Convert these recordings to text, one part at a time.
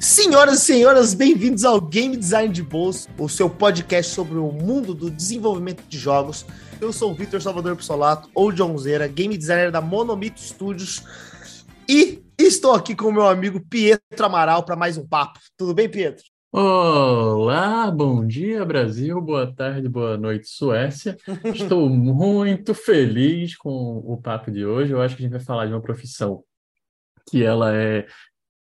Senhoras e senhores, bem-vindos ao Game Design de Bolso, o seu podcast sobre o mundo do desenvolvimento de jogos. Eu sou o Vitor Salvador Pissolato, ou John Zera, game designer da Monomito Studios, e estou aqui com o meu amigo Pietro Amaral para mais um papo. Tudo bem, Pietro? Olá, bom dia Brasil, boa tarde, boa noite Suécia. Estou muito feliz com o papo de hoje. Eu acho que a gente vai falar de uma profissão que ela é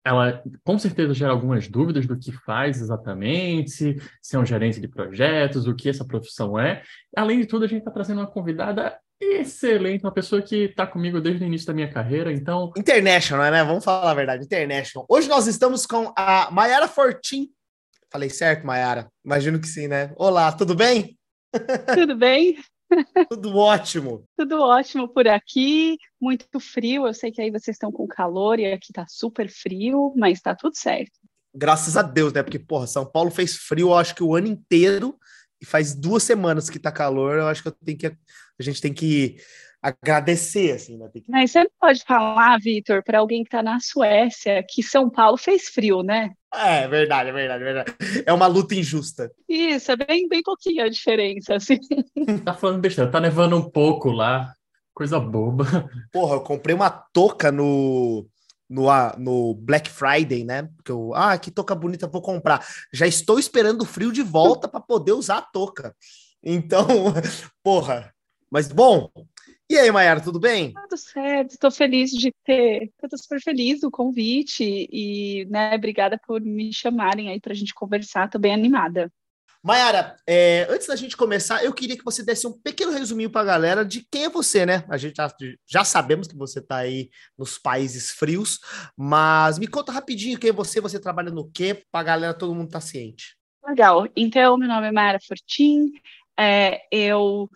ela com certeza gera algumas dúvidas do que faz exatamente, se, é um gerente de projetos, o que essa profissão é. Além de tudo, a gente está trazendo uma convidada excelente, uma pessoa que está comigo desde o início da minha carreira, então... International, né? Vamos falar a verdade, international. Hoje nós estamos com a Mayara Fortin. Falei certo, Mayara? Imagino que sim, né? Olá, tudo bem? Tudo bem? Tudo ótimo. Tudo ótimo por aqui, muito frio. Eu sei que aí vocês estão com calor e aqui tá super frio, mas tá tudo certo. Graças a Deus, né? Porque, porra, São Paulo fez frio, eu acho que o ano inteiro, e faz duas semanas que tá calor, eu acho que eu tenho que. A gente tem que agradecer, assim, né? Que... Mas você não pode falar, Vitor, para alguém que está na Suécia, que São Paulo fez frio, né? É, verdade, é verdade, é verdade. É uma luta injusta. Isso, é bem, bem pouquinho a diferença, assim. Tá falando besteira, tá nevando um pouco lá, coisa boba. Porra, eu comprei uma touca no, no, no Black Friday, né? Porque eu, ah, que touca bonita, vou comprar. Já estou esperando o frio de volta para poder usar a touca. Então, porra. Mas bom, e aí, Mayara, tudo bem? Tudo certo, estou feliz de ter, estou super feliz do convite e, né, obrigada por me chamarem aí para a gente conversar, estou bem animada. Mayara, é, antes da gente começar, eu queria que você desse um pequeno resuminho para a galera de quem é você, né? A gente já, já sabemos que você está aí nos países frios, mas me conta rapidinho quem é você, você trabalha no quê, para a galera, todo mundo tá ciente. Legal, então meu nome é Mayara Fortin, é, eu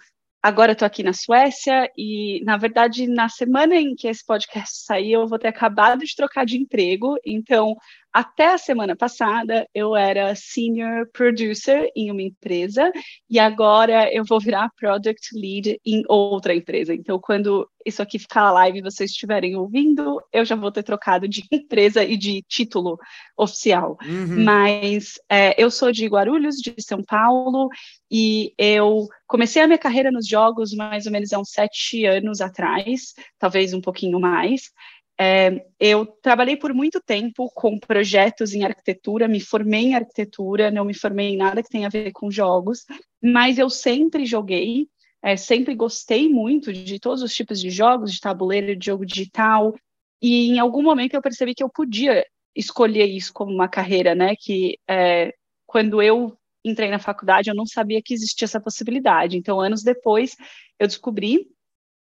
Agora eu estou aqui na Suécia e, na verdade, na semana em que esse podcast sair, eu vou ter acabado de trocar de emprego. Então, até a semana passada, eu era senior producer em uma empresa e agora eu vou virar product lead em outra empresa. Então, quando isso aqui ficar live e vocês estiverem ouvindo, eu já vou ter trocado de empresa e de título oficial. Uhum. Mas é, eu sou de Guarulhos, de São Paulo, e eu comecei a minha carreira nos jogos mais ou menos há uns sete anos atrás, talvez um pouquinho mais. É, eu trabalhei por muito tempo com projetos em arquitetura, me formei em arquitetura, não me formei em nada que tenha a ver com jogos, mas eu sempre joguei, é, sempre gostei muito de todos os tipos de jogos, de tabuleiro, de jogo digital, e em algum momento eu percebi que eu podia escolher isso como uma carreira, né? Que é, quando eu entrei na faculdade eu não sabia que existia essa possibilidade. Então, anos depois, eu descobri,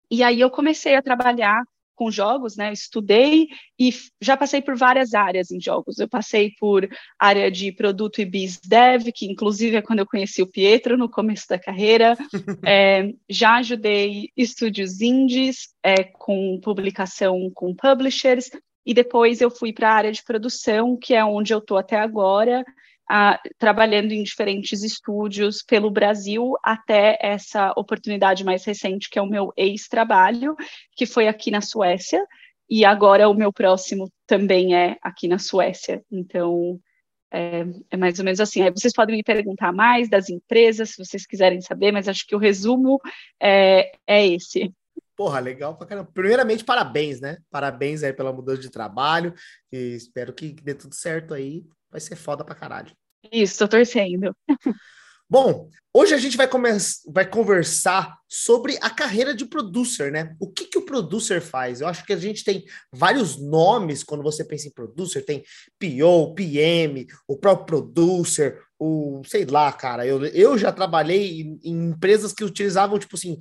e aí eu comecei a trabalhar com jogos, né? Estudei e já passei por várias áreas em jogos. Eu passei por área de produto e biz dev, que inclusive é quando eu conheci o Pietro no começo da carreira. é, já ajudei estúdios indies é, com publicação com publishers e depois eu fui para a área de produção, que é onde eu estou até agora a, trabalhando em diferentes estúdios pelo Brasil até essa oportunidade mais recente, que é o meu ex-trabalho, que foi aqui na Suécia, e agora o meu próximo também é aqui na Suécia. Então, é, é, mais ou menos assim. Aí vocês podem me perguntar mais das empresas, se vocês quiserem saber, mas acho que o resumo é, é esse. Porra, legal pra caramba. Primeiramente, parabéns, né? Parabéns aí pela mudança de trabalho. E espero que dê tudo certo aí vai ser foda pra caralho. Isso, tô torcendo. Bom, hoje a gente vai, vai conversar sobre a carreira de producer, né? O que, que o producer faz? Eu acho que a gente tem vários nomes quando você pensa em producer, tem PO, PM, o próprio producer, o sei lá, cara. Eu, eu já trabalhei em, em empresas que utilizavam, tipo assim,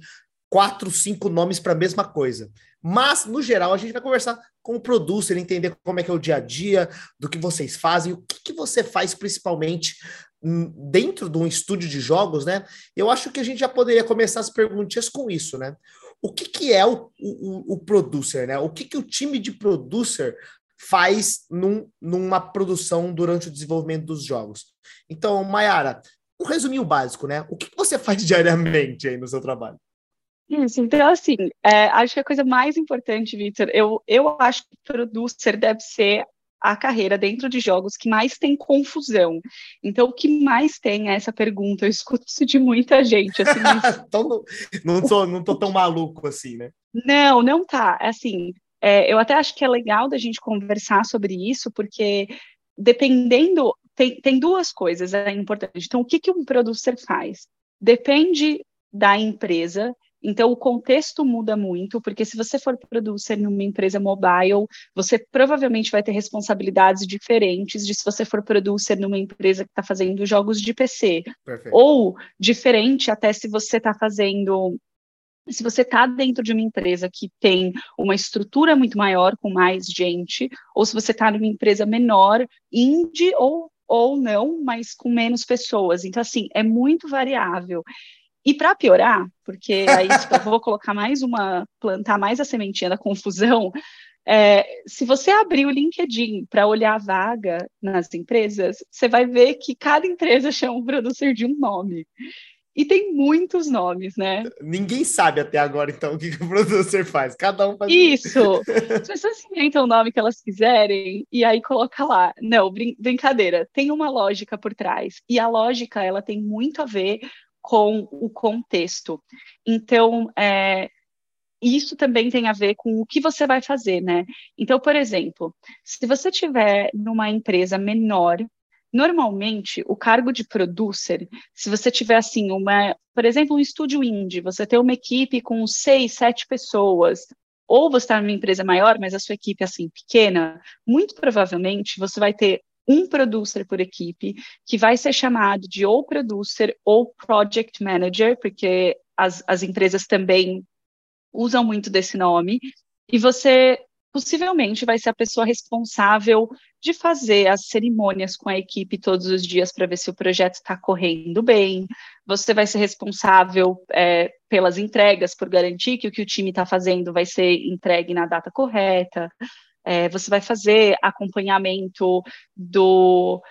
quatro, cinco nomes para a mesma coisa. Mas, no geral, a gente vai conversar com o producer, entender como é que é o dia a dia, do que vocês fazem, o que, que você faz principalmente hum, dentro de um estúdio de jogos, né? Eu acho que a gente já poderia começar as perguntas com isso, né? O que, que é o, o, o producer, né? O que, que o time de producer faz num, numa produção durante o desenvolvimento dos jogos. Então, Mayara, um resuminho básico, né? O que você faz diariamente aí no seu trabalho? Isso, então assim, é, acho que a coisa mais importante, Victor, eu, eu acho que producer deve ser a carreira dentro de jogos que mais tem confusão. Então, o que mais tem é essa pergunta. Eu escuto isso de muita gente. Assim, então, não, sou, não tô tão maluco assim, né? Não, não tá. Assim, é, eu até acho que é legal da gente conversar sobre isso, porque dependendo. Tem, tem duas coisas é importante. Então, o que, que um producer faz? Depende da empresa então, o contexto muda muito, porque se você for producer numa empresa mobile, você provavelmente vai ter responsabilidades diferentes de se você for producer numa empresa que está fazendo jogos de PC. Perfeito. Ou diferente até se você está fazendo se você está dentro de uma empresa que tem uma estrutura muito maior, com mais gente, ou se você está numa empresa menor, indie ou, ou não, mas com menos pessoas. Então, assim, é muito variável. E para piorar, porque aí tipo, eu vou colocar mais uma, plantar mais a sementinha da confusão, é, se você abrir o LinkedIn para olhar a vaga nas empresas, você vai ver que cada empresa chama o producer de um nome. E tem muitos nomes, né? Ninguém sabe até agora, então, o que, o producer faz. Cada um faz. Isso! As pessoas inventam o nome que elas quiserem e aí coloca lá. Não, brin brincadeira. Tem uma lógica por trás. E a lógica, ela tem muito a ver com o contexto. Então, é, isso também tem a ver com o que você vai fazer, né? Então, por exemplo, se você tiver numa empresa menor, normalmente o cargo de producer, se você tiver assim, uma, por exemplo, um estúdio indie, você tem uma equipe com seis, sete pessoas, ou você está numa empresa maior, mas a sua equipe é assim pequena, muito provavelmente você vai ter um producer por equipe, que vai ser chamado de ou producer ou project manager, porque as, as empresas também usam muito desse nome, e você possivelmente vai ser a pessoa responsável de fazer as cerimônias com a equipe todos os dias para ver se o projeto está correndo bem. Você vai ser responsável é, pelas entregas, por garantir que o que o time está fazendo vai ser entregue na data correta é, você vai fazer acompanhamento do,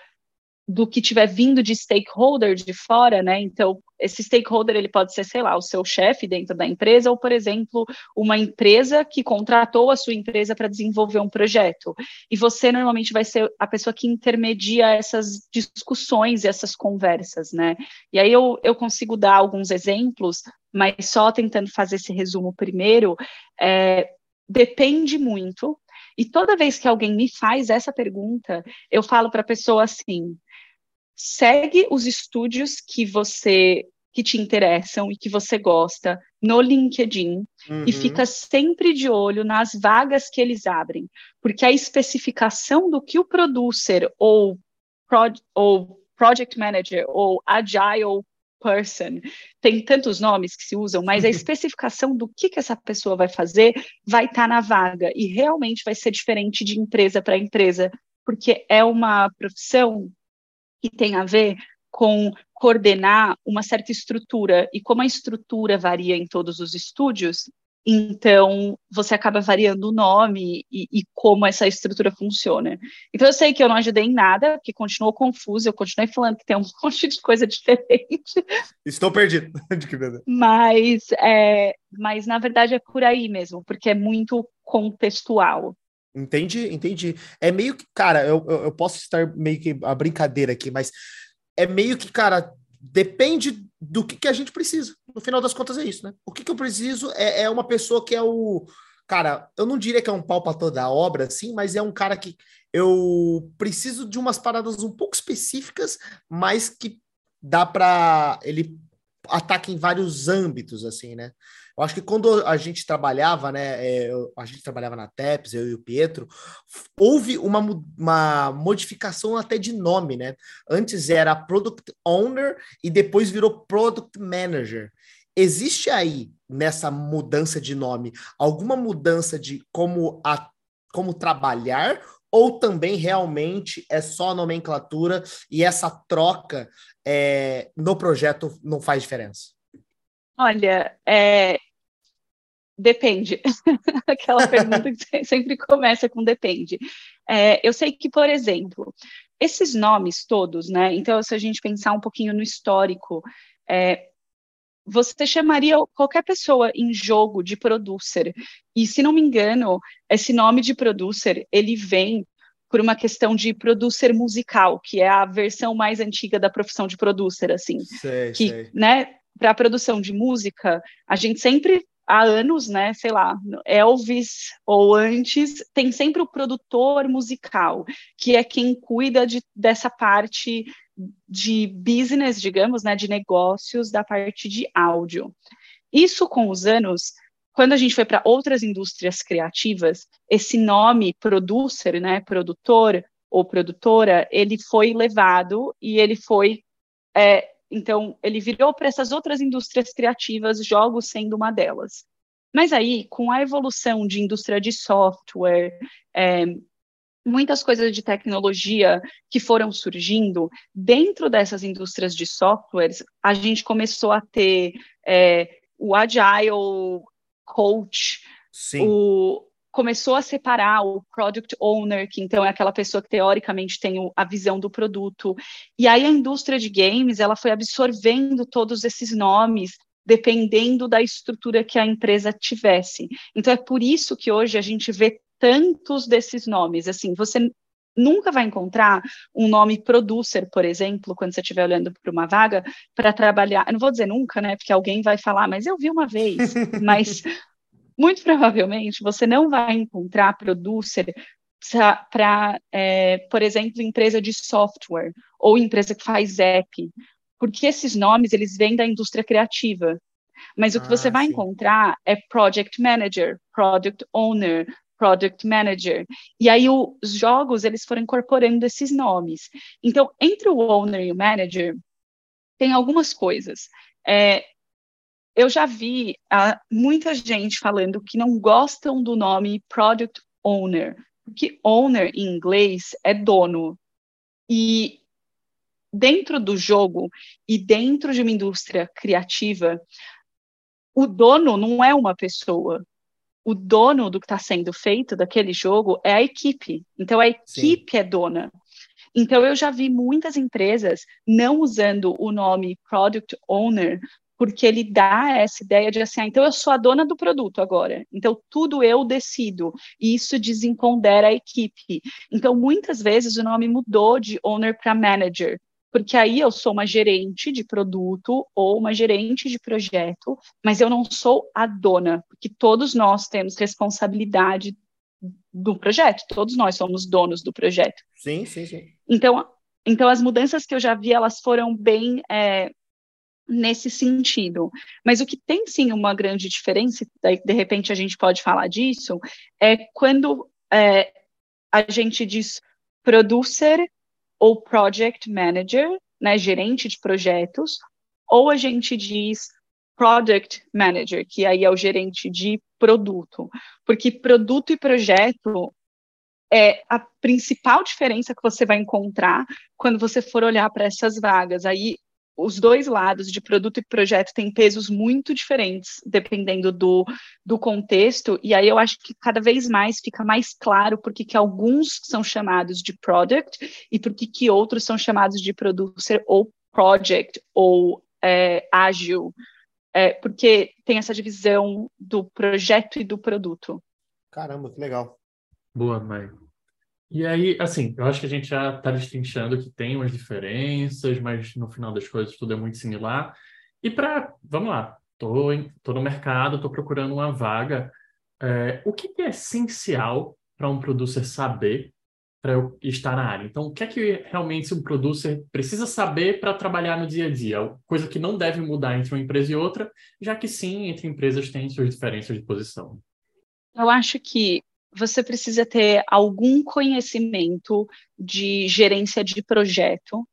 do que tiver vindo de stakeholder de fora, né? Então, esse stakeholder ele pode ser, sei lá, o seu chefe dentro da empresa, ou, por exemplo, uma empresa que contratou a sua empresa para desenvolver um projeto. E você normalmente vai ser a pessoa que intermedia essas discussões e essas conversas, né? E aí eu, eu consigo dar alguns exemplos, mas só tentando fazer esse resumo primeiro, é, depende muito e toda vez que alguém me faz essa pergunta, eu falo para a pessoa assim: segue os estúdios que você que te interessam e que você gosta no LinkedIn uhum. e fica sempre de olho nas vagas que eles abrem, porque a especificação do que o producer ou, pro, ou project manager ou agile person. Tem tantos nomes que se usam, mas a especificação do que, que essa pessoa vai fazer vai estar tá na vaga e realmente vai ser diferente de empresa para empresa, porque é uma profissão que tem a ver com coordenar uma certa estrutura e como a estrutura varia em todos os estúdios, então, você acaba variando o nome e, e, como essa estrutura funciona. Então, eu sei que eu não ajudei em nada, que continuou confuso, eu continuei falando que tem um monte de coisa diferente. Estou perdido. mas, é, mas, na verdade, é por aí mesmo, porque é muito contextual. Entendi, entendi. É meio que, cara, eu, eu posso estar meio que a brincadeira aqui, mas é meio que, cara, depende do que, que a gente precisa. No final das contas é isso, né? O que, que eu preciso é, é uma pessoa que é o. Cara, eu não diria que é um pau para toda a obra, assim, mas é um cara que eu preciso de umas paradas um pouco específicas, mas que dá para ele ataca em vários âmbitos, assim, né? Eu acho que quando a gente trabalhava, né, é, a gente trabalhava na TEPS, eu e o Pietro, houve uma, uma modificação até de nome, né? Antes era Product Owner e depois virou Product Manager. Existe aí, nessa mudança de nome, alguma mudança de como, a, como trabalhar ou também realmente é só nomenclatura e essa troca é, no projeto não faz diferença? Olha, é, Depende. Aquela pergunta que sempre começa com depende. É, eu sei que, por exemplo, esses nomes todos, né? Então, se a gente pensar um pouquinho no histórico, é, você chamaria qualquer pessoa em jogo de producer. E, se não me engano, esse nome de producer, ele vem por uma questão de producer musical, que é a versão mais antiga da profissão de producer, assim. Sei, que, sei. né, para a produção de música, a gente sempre há anos, né, sei lá, Elvis ou antes, tem sempre o produtor musical, que é quem cuida de, dessa parte de business, digamos, né, de negócios, da parte de áudio. Isso com os anos, quando a gente foi para outras indústrias criativas, esse nome producer, né, produtor ou produtora, ele foi levado e ele foi é, então, ele virou para essas outras indústrias criativas, jogos sendo uma delas. Mas aí, com a evolução de indústria de software, é, muitas coisas de tecnologia que foram surgindo, dentro dessas indústrias de softwares, a gente começou a ter é, o Agile Coach, Sim. o, começou a separar o product owner, que então é aquela pessoa que teoricamente tem a visão do produto. E aí a indústria de games, ela foi absorvendo todos esses nomes dependendo da estrutura que a empresa tivesse. Então é por isso que hoje a gente vê tantos desses nomes. Assim, você nunca vai encontrar um nome producer, por exemplo, quando você estiver olhando para uma vaga para trabalhar. Eu não vou dizer nunca, né? Porque alguém vai falar, mas eu vi uma vez. mas muito provavelmente você não vai encontrar producer para, é, por exemplo, empresa de software ou empresa que faz app, porque esses nomes eles vêm da indústria criativa. Mas o que ah, você vai sim. encontrar é project manager, product owner, product manager. E aí o, os jogos eles foram incorporando esses nomes. Então, entre o owner e o manager tem algumas coisas. É, eu já vi uh, muita gente falando que não gostam do nome Product Owner, porque owner em inglês é dono. E dentro do jogo e dentro de uma indústria criativa, o dono não é uma pessoa. O dono do que está sendo feito daquele jogo é a equipe. Então a equipe Sim. é dona. Então eu já vi muitas empresas não usando o nome Product Owner porque ele dá essa ideia de assim, ah, então eu sou a dona do produto agora, então tudo eu decido, e isso desempodera a equipe. Então, muitas vezes o nome mudou de owner para manager, porque aí eu sou uma gerente de produto ou uma gerente de projeto, mas eu não sou a dona, porque todos nós temos responsabilidade do projeto, todos nós somos donos do projeto. Sim, sim, sim. Então, então as mudanças que eu já vi, elas foram bem é, nesse sentido. Mas o que tem sim uma grande diferença, de repente a gente pode falar disso, é quando é, a gente diz producer ou project manager, né, gerente de projetos, ou a gente diz product manager, que aí é o gerente de produto, porque produto e projeto é a principal diferença que você vai encontrar quando você for olhar para essas vagas. Aí os dois lados de produto e projeto têm pesos muito diferentes, dependendo do, do contexto, e aí eu acho que cada vez mais fica mais claro porque que alguns são chamados de product e porque que outros são chamados de producer ou project ou é, ágil, é, porque tem essa divisão do projeto e do produto. Caramba, que legal. Boa, Maio. E aí, assim, eu acho que a gente já está destrinchando que tem umas diferenças, mas no final das coisas tudo é muito similar. E para, vamos lá, tô, em, tô no mercado, tô procurando uma vaga. É, o que, que é essencial para um producer saber para eu estar na área? Então, o que é que realmente um producer precisa saber para trabalhar no dia a dia? Coisa que não deve mudar entre uma empresa e outra, já que sim, entre empresas tem suas diferenças de posição. Eu acho que você precisa ter algum conhecimento de gerência de projeto.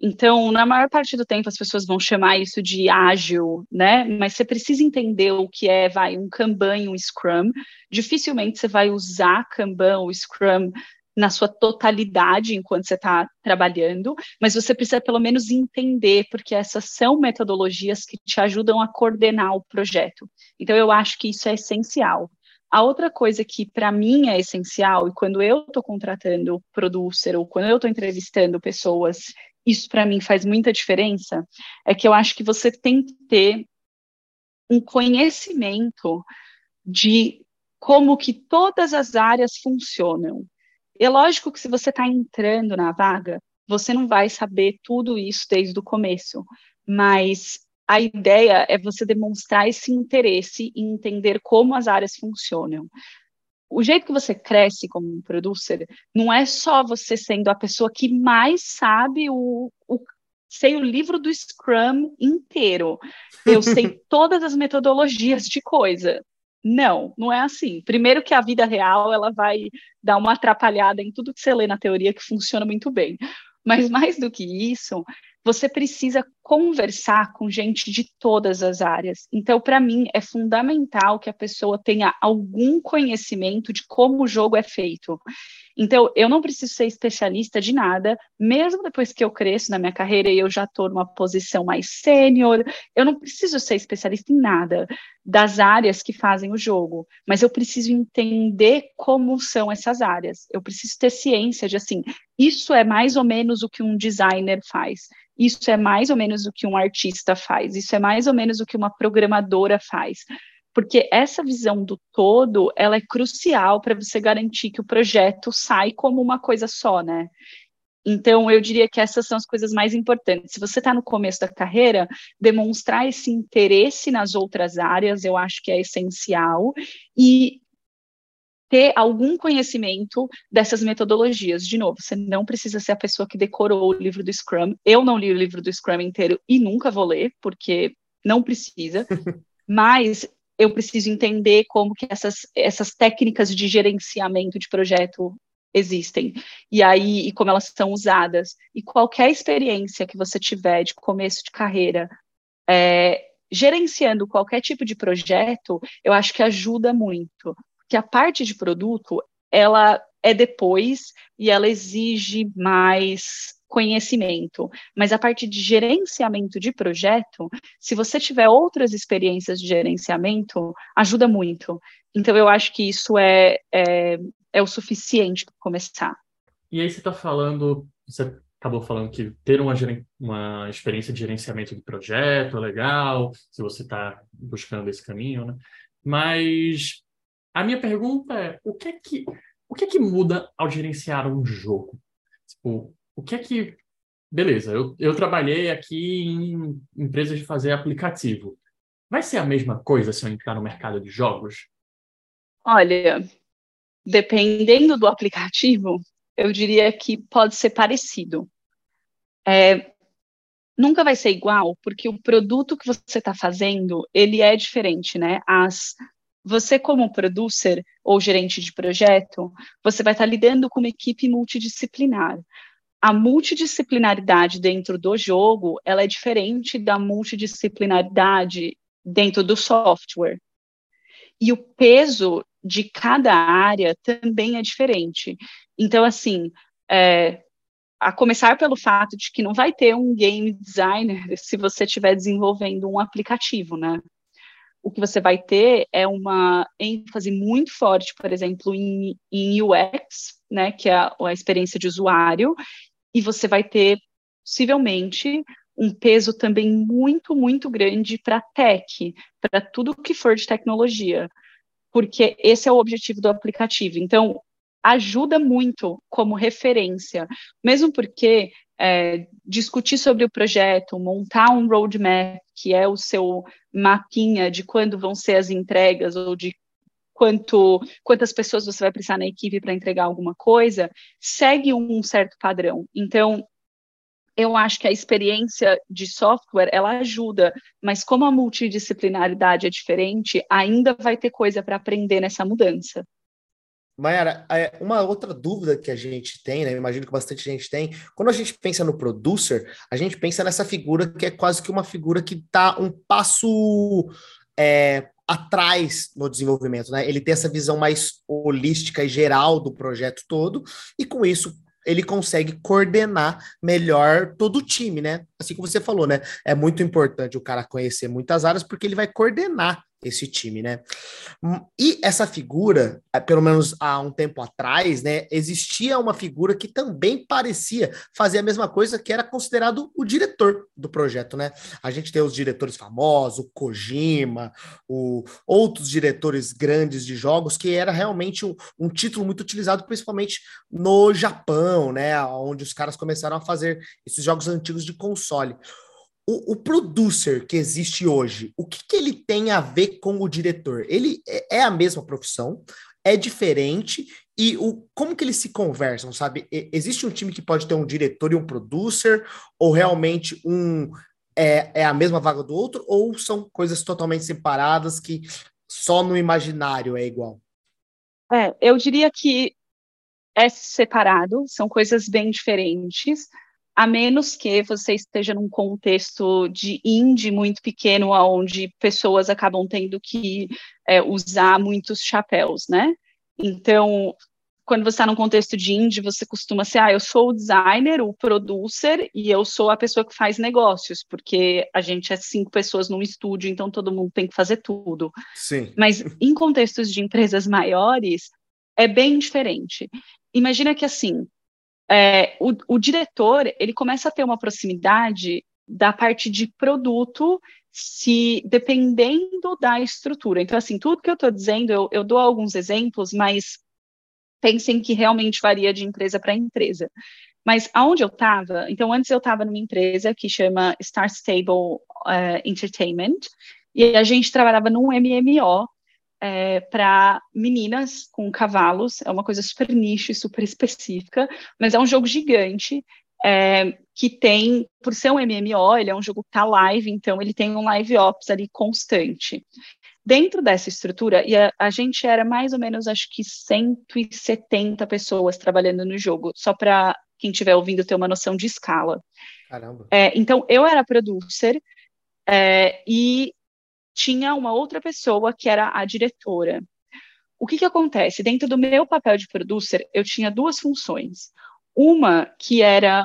Então, na maior parte do tempo, as pessoas vão chamar isso de ágil, né? Mas você precisa entender o que é, vai, um Kanban e um Scrum. Dificilmente você vai usar Kanban ou Scrum na sua totalidade enquanto você está trabalhando, mas você precisa pelo menos entender, porque essas são metodologias que te ajudam a coordenar o projeto. Então, eu acho que isso é essencial. A outra coisa que para mim é essencial, e quando eu estou contratando producer ou quando eu estou entrevistando pessoas, isso para mim faz muita diferença, é que eu acho que você tem que ter um conhecimento de como que todas as áreas funcionam. É lógico que se você está entrando na vaga, você não vai saber tudo isso desde o começo, mas a ideia é você demonstrar esse interesse em entender como as áreas funcionam. O jeito que você cresce como um producer não é só você sendo a pessoa que mais sabe o, o sei o livro do Scrum inteiro. Eu sei todas as metodologias de coisa. Não, não é assim. Primeiro que a vida real ela vai dar uma atrapalhada em tudo que você lê na teoria que funciona muito bem. Mas mais do que isso, você precisa conversar com gente de todas as áreas. Então, para mim, é fundamental que a pessoa tenha algum conhecimento de como o jogo é feito. Então, eu não preciso ser especialista de nada, mesmo depois que eu cresço na minha carreira e eu já estou numa posição mais sênior, eu não preciso ser especialista em nada das áreas que fazem o jogo, mas eu preciso entender como são essas áreas. Eu preciso ter ciência de assim, isso é mais ou menos o que um designer faz, isso é mais ou menos o que um artista faz, isso é mais ou menos o que uma programadora faz porque essa visão do todo, ela é crucial para você garantir que o projeto sai como uma coisa só, né? Então, eu diria que essas são as coisas mais importantes. Se você está no começo da carreira, demonstrar esse interesse nas outras áreas, eu acho que é essencial, e ter algum conhecimento dessas metodologias. De novo, você não precisa ser a pessoa que decorou o livro do Scrum. Eu não li o livro do Scrum inteiro e nunca vou ler, porque não precisa. Mas eu preciso entender como que essas, essas técnicas de gerenciamento de projeto existem. E aí e como elas são usadas. E qualquer experiência que você tiver de começo de carreira é, gerenciando qualquer tipo de projeto eu acho que ajuda muito. Porque a parte de produto ela é depois e ela exige mais conhecimento, mas a parte de gerenciamento de projeto, se você tiver outras experiências de gerenciamento, ajuda muito. Então, eu acho que isso é, é, é o suficiente para começar. E aí, você está falando, você acabou falando que ter uma, uma experiência de gerenciamento de projeto é legal, se você está buscando esse caminho, né? Mas a minha pergunta é: o que é que, o que, é que muda ao gerenciar um jogo? Tipo, o que é que. Beleza, eu, eu trabalhei aqui em empresas de fazer aplicativo. Vai ser a mesma coisa se eu entrar no mercado de jogos? Olha, dependendo do aplicativo, eu diria que pode ser parecido. É, nunca vai ser igual, porque o produto que você está fazendo, ele é diferente, né? As, você como producer ou gerente de projeto, você vai estar tá lidando com uma equipe multidisciplinar a multidisciplinaridade dentro do jogo ela é diferente da multidisciplinaridade dentro do software. E o peso de cada área também é diferente. Então, assim, é, a começar pelo fato de que não vai ter um game designer se você estiver desenvolvendo um aplicativo, né? O que você vai ter é uma ênfase muito forte, por exemplo, em, em UX, né, que é a, a experiência de usuário, e você vai ter, possivelmente, um peso também muito, muito grande para tech, para tudo que for de tecnologia, porque esse é o objetivo do aplicativo. Então, ajuda muito como referência, mesmo porque é, discutir sobre o projeto, montar um roadmap, que é o seu mapinha de quando vão ser as entregas ou de quanto quantas pessoas você vai precisar na equipe para entregar alguma coisa, segue um certo padrão. Então, eu acho que a experiência de software ela ajuda, mas como a multidisciplinaridade é diferente, ainda vai ter coisa para aprender nessa mudança. Mayara, é, uma outra dúvida que a gente tem, né? Imagino que bastante gente tem. Quando a gente pensa no producer, a gente pensa nessa figura que é quase que uma figura que está um passo é, atrás no desenvolvimento, né? Ele tem essa visão mais holística e geral do projeto todo, e com isso ele consegue coordenar melhor todo o time, né? Assim como você falou, né? É muito importante o cara conhecer muitas áreas, porque ele vai coordenar esse time, né? Hum, e essa figura, eh, pelo menos há um tempo atrás, né, existia uma figura que também parecia fazer a mesma coisa, que era considerado o diretor do projeto, né? A gente tem os diretores famosos, o Kojima, o, outros diretores grandes de jogos, que era realmente um, um título muito utilizado, principalmente no Japão, né? Onde os caras começaram a fazer esses jogos antigos de console o, o producer que existe hoje, o que, que, ele tem a ver com o diretor? Ele é, é a mesma profissão, é diferente e o, como que eles se conversam, sabe? Existe um time que pode ter um diretor e um producer, ou realmente um é, é a mesma vaga do outro, ou são coisas totalmente separadas que só no imaginário é igual? É, eu diria que é separado, são coisas bem diferentes a menos que você esteja num contexto de indie muito pequeno, onde pessoas acabam tendo que é, usar muitos chapéus, né? Então, quando você está num contexto de indie, você costuma ser, ah, eu sou o designer, o producer, e eu sou a pessoa que faz negócios, porque a gente é cinco pessoas num estúdio, então todo mundo tem que fazer tudo. Sim. Mas em contextos de empresas maiores, é bem diferente. Imagina que, assim, é, o, o diretor ele começa a ter uma proximidade da parte de produto se dependendo da estrutura. Então, assim, tudo que eu estou dizendo, eu, eu, dou alguns exemplos, mas pensem que realmente varia de empresa para empresa. Mas aonde eu estava, então antes eu estava numa empresa que chama Star Stable uh, Entertainment, e a gente trabalhava num MMO é, para meninas com cavalos, é uma coisa super nicho e super específica, mas é um jogo gigante é, que tem, por ser um MMO, ele é um jogo que está live, então ele tem um live ops ali constante. Dentro dessa estrutura, e a, a gente era mais ou menos, acho que 170 pessoas trabalhando no jogo, só para quem estiver ouvindo ter uma noção de escala. Caramba. É, então, eu era producer, é, e tinha uma outra pessoa que era a diretora. O que, que acontece? Dentro do meu papel de producer, eu tinha duas funções. Uma que era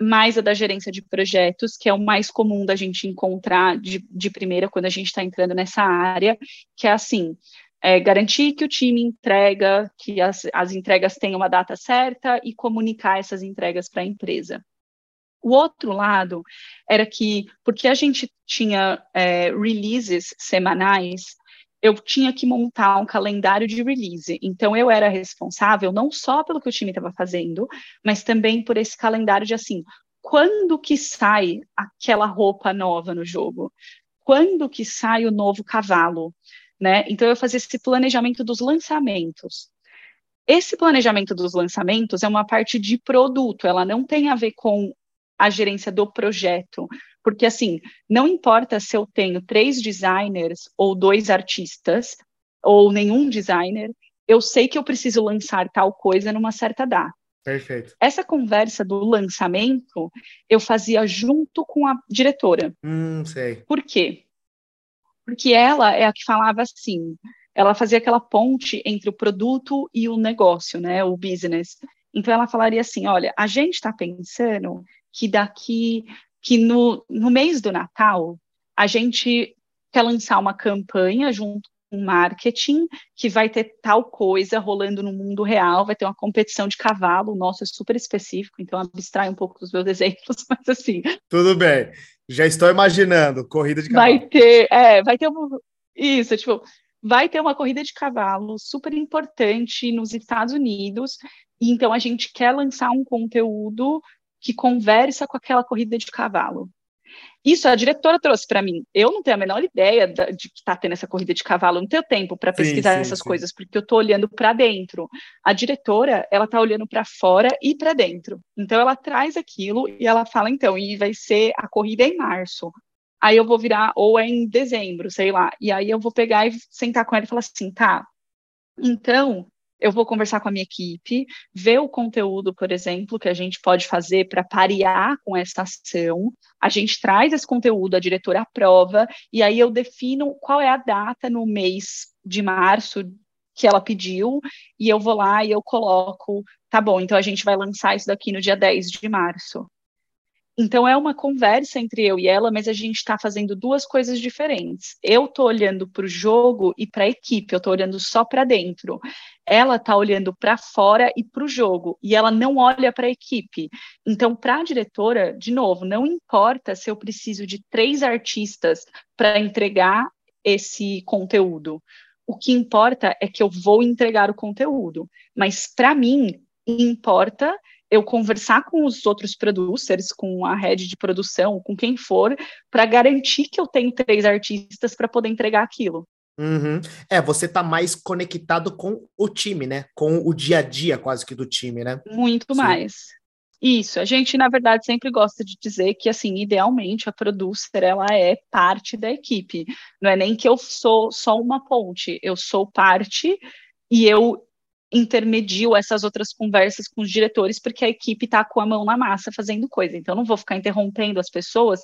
mais a da gerência de projetos, que é o mais comum da gente encontrar de, de primeira quando a gente está entrando nessa área, que é assim, é, garantir que o time entrega, que as, as entregas tenham uma data certa e comunicar essas entregas para a empresa. O outro lado era que, porque a gente tinha é, releases semanais, eu tinha que montar um calendário de release. Então, eu era responsável não só pelo que o time estava fazendo, mas também por esse calendário de assim, quando que sai aquela roupa nova no jogo? Quando que sai o novo cavalo? Né? Então, eu fazia esse planejamento dos lançamentos. Esse planejamento dos lançamentos é uma parte de produto, ela não tem a ver com a gerência do projeto. Porque, assim, não importa se eu tenho três designers ou dois artistas, ou nenhum designer, eu sei que eu preciso lançar tal coisa numa certa data. Perfeito. Essa conversa do lançamento eu fazia junto com a diretora. Hum, sei. Por quê? Porque ela é a que falava assim, ela fazia aquela ponte entre o produto e o negócio, né, o business. Então ela falaria assim, olha, a gente está pensando que daqui, que no, no mês do Natal, a gente quer lançar uma campanha junto com marketing que vai ter tal coisa rolando no mundo real, vai ter uma competição de cavalo, o nosso é super específico, então abstrai um pouco dos meus exemplos, mas assim. Tudo bem. Já estou imaginando, corrida de cavalo. Vai ter, é, vai ter um, isso, tipo, vai ter uma corrida de cavalo super importante nos Estados Unidos, e então a gente quer lançar um conteúdo que conversa com aquela corrida de cavalo. Isso a diretora trouxe para mim. Eu não tenho a menor ideia de que está tendo essa corrida de cavalo, não tenho tempo para pesquisar sim, essas sim. coisas, porque eu estou olhando para dentro. A diretora, ela está olhando para fora e para dentro. Então ela traz aquilo e ela fala então, e vai ser a corrida em março. Aí eu vou virar ou é em dezembro, sei lá. E aí eu vou pegar e sentar com ela e falar assim, tá? Então, eu vou conversar com a minha equipe, ver o conteúdo, por exemplo, que a gente pode fazer para parear com essa ação. A gente traz esse conteúdo, a diretora aprova, e aí eu defino qual é a data no mês de março que ela pediu, e eu vou lá e eu coloco, tá bom, então a gente vai lançar isso daqui no dia 10 de março. Então é uma conversa entre eu e ela, mas a gente está fazendo duas coisas diferentes. Eu estou olhando para o jogo e para a equipe, eu estou olhando só para dentro. Ela está olhando para fora e para o jogo, e ela não olha para a equipe. Então, para a diretora, de novo, não importa se eu preciso de três artistas para entregar esse conteúdo. O que importa é que eu vou entregar o conteúdo. Mas para mim, importa eu conversar com os outros producers, com a rede de produção, com quem for, para garantir que eu tenho três artistas para poder entregar aquilo. Uhum. É, você tá mais conectado com o time, né? Com o dia a dia quase que do time, né? Muito Sim. mais. Isso, a gente, na verdade, sempre gosta de dizer que, assim, idealmente, a producer, ela é parte da equipe. Não é nem que eu sou só uma ponte, eu sou parte e eu intermedio essas outras conversas com os diretores, porque a equipe está com a mão na massa fazendo coisa. Então, eu não vou ficar interrompendo as pessoas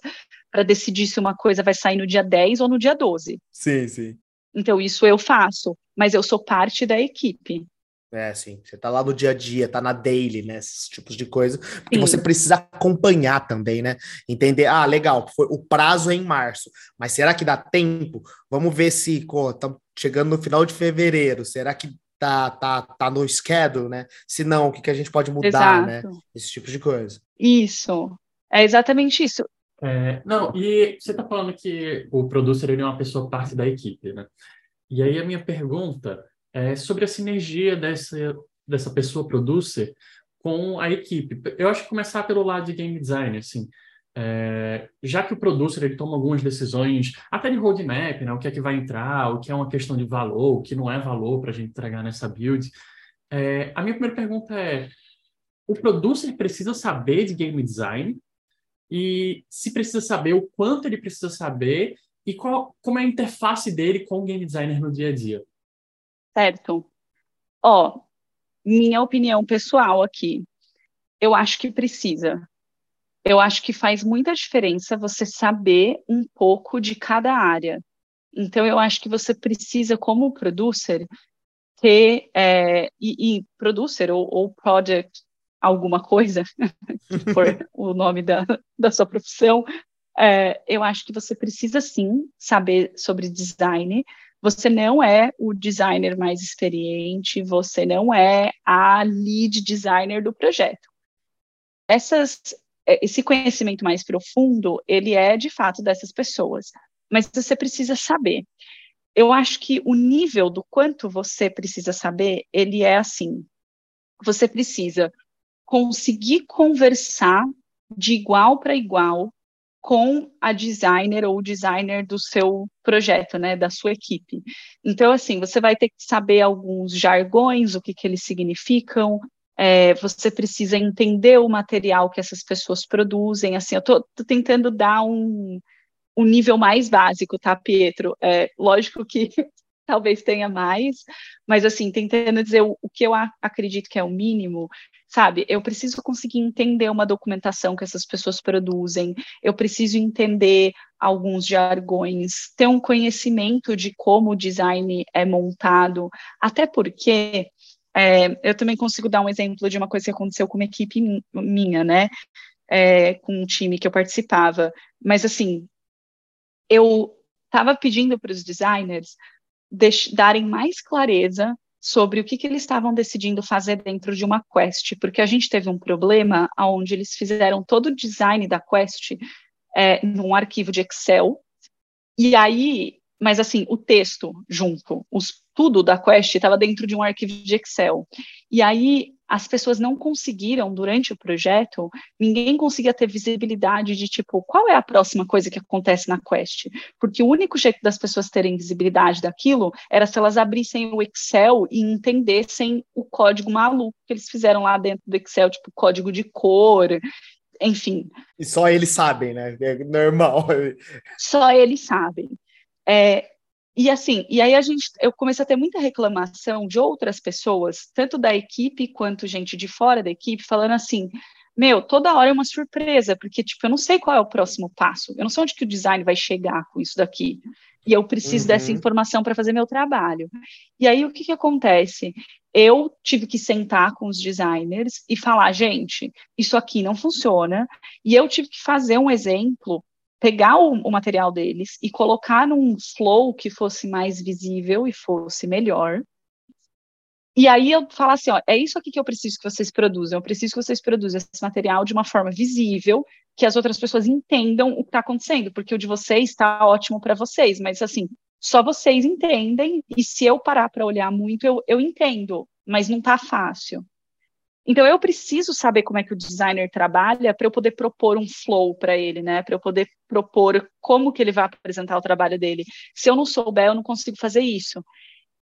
para decidir se uma coisa vai sair no dia 10 ou no dia 12. Sim, sim. Então, isso eu faço, mas eu sou parte da equipe. É, sim. Você tá lá no dia a dia, tá na daily, né? Esses tipos de coisa. Porque sim. você precisa acompanhar também, né? Entender, ah, legal, foi o prazo é em março, mas será que dá tempo? Vamos ver se, pô, tá chegando no final de fevereiro, será que tá, tá, tá no schedule, né? Se não, o que, que a gente pode mudar, né? Exato. né? Esse tipo de coisa. Isso. É exatamente isso. É, não, e você está falando que o producer ele é uma pessoa parte da equipe, né? E aí a minha pergunta é sobre a sinergia dessa, dessa pessoa producer com a equipe. Eu acho que começar pelo lado de game design, assim. É, já que o producer ele toma algumas decisões, até de roadmap, né, o que é que vai entrar, o que é uma questão de valor, o que não é valor para a gente entregar nessa build, é, a minha primeira pergunta é: o producer precisa saber de game design? E se precisa saber, o quanto ele precisa saber e qual, como é a interface dele com o game designer no dia a dia? Certo. Ó, minha opinião pessoal aqui. Eu acho que precisa eu acho que faz muita diferença você saber um pouco de cada área. Então, eu acho que você precisa, como producer, ter, é, e, e, producer ou, ou project alguma coisa, que for o nome da, da sua profissão, é, eu acho que você precisa sim saber sobre design. Você não é o designer mais experiente, você não é a lead designer do projeto. Essas esse conhecimento mais profundo, ele é de fato dessas pessoas, mas você precisa saber. Eu acho que o nível do quanto você precisa saber, ele é assim. Você precisa conseguir conversar de igual para igual com a designer ou o designer do seu projeto, né, da sua equipe. Então, assim, você vai ter que saber alguns jargões, o que, que eles significam, é, você precisa entender o material que essas pessoas produzem. Assim, eu estou tentando dar um, um nível mais básico, tá, Pietro? É, lógico que talvez tenha mais, mas assim, tentando dizer o, o que eu acredito que é o mínimo, sabe? Eu preciso conseguir entender uma documentação que essas pessoas produzem, eu preciso entender alguns jargões, ter um conhecimento de como o design é montado, até porque é, eu também consigo dar um exemplo de uma coisa que aconteceu com uma equipe minha, né? É, com um time que eu participava. Mas, assim, eu estava pedindo para os designers darem mais clareza sobre o que, que eles estavam decidindo fazer dentro de uma quest, porque a gente teve um problema onde eles fizeram todo o design da quest é, num arquivo de Excel, e aí mas assim, o texto junto, os, tudo da Quest estava dentro de um arquivo de Excel. E aí as pessoas não conseguiram, durante o projeto, ninguém conseguia ter visibilidade de tipo, qual é a próxima coisa que acontece na Quest? Porque o único jeito das pessoas terem visibilidade daquilo era se elas abrissem o Excel e entendessem o código maluco que eles fizeram lá dentro do Excel, tipo código de cor, enfim. E só eles sabem, né? É normal. Só eles sabem. É, e assim, e aí a gente, eu comecei a ter muita reclamação de outras pessoas, tanto da equipe quanto gente de fora da equipe, falando assim, meu, toda hora é uma surpresa, porque, tipo, eu não sei qual é o próximo passo, eu não sei onde que o design vai chegar com isso daqui, e eu preciso uhum. dessa informação para fazer meu trabalho. E aí, o que que acontece? Eu tive que sentar com os designers e falar, gente, isso aqui não funciona, e eu tive que fazer um exemplo pegar o, o, material deles e colocar num flow que fosse mais visível e fosse melhor. E aí eu falar assim, ó, é isso aqui que eu preciso que vocês produzam. Eu preciso que vocês produzam esse material de uma forma visível, que as outras pessoas entendam o que está acontecendo, porque o de vocês está ótimo para vocês, mas assim, só vocês entendem, e se eu parar para olhar muito, eu, eu entendo, mas não está fácil. Então eu preciso saber como é que o designer trabalha para eu poder propor um flow para ele, né? Para eu poder propor como que ele vai apresentar o trabalho dele. Se eu não souber, eu não consigo fazer isso.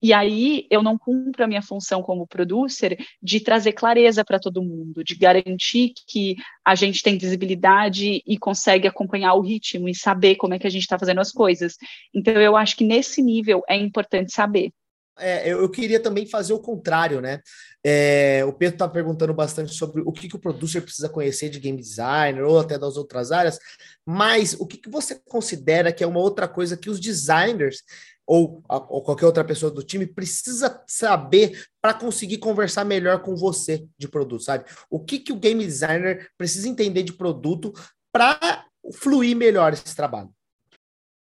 E aí eu não cumpro a minha função como producer de trazer clareza para todo mundo, de garantir que a gente tem visibilidade e consegue acompanhar o ritmo e saber como é que a gente está fazendo as coisas. Então eu acho que nesse nível é importante saber. É, eu, queria também fazer o contrário, né? É, o Pedro está perguntando bastante sobre o que, que o producer precisa conhecer de game designer ou até das outras áreas, mas o que, que você considera que é uma outra coisa que os designers ou, ou qualquer outra pessoa do time precisa saber para conseguir conversar melhor com você de produto, sabe? O que, que o game designer precisa entender de produto para fluir melhor esse trabalho?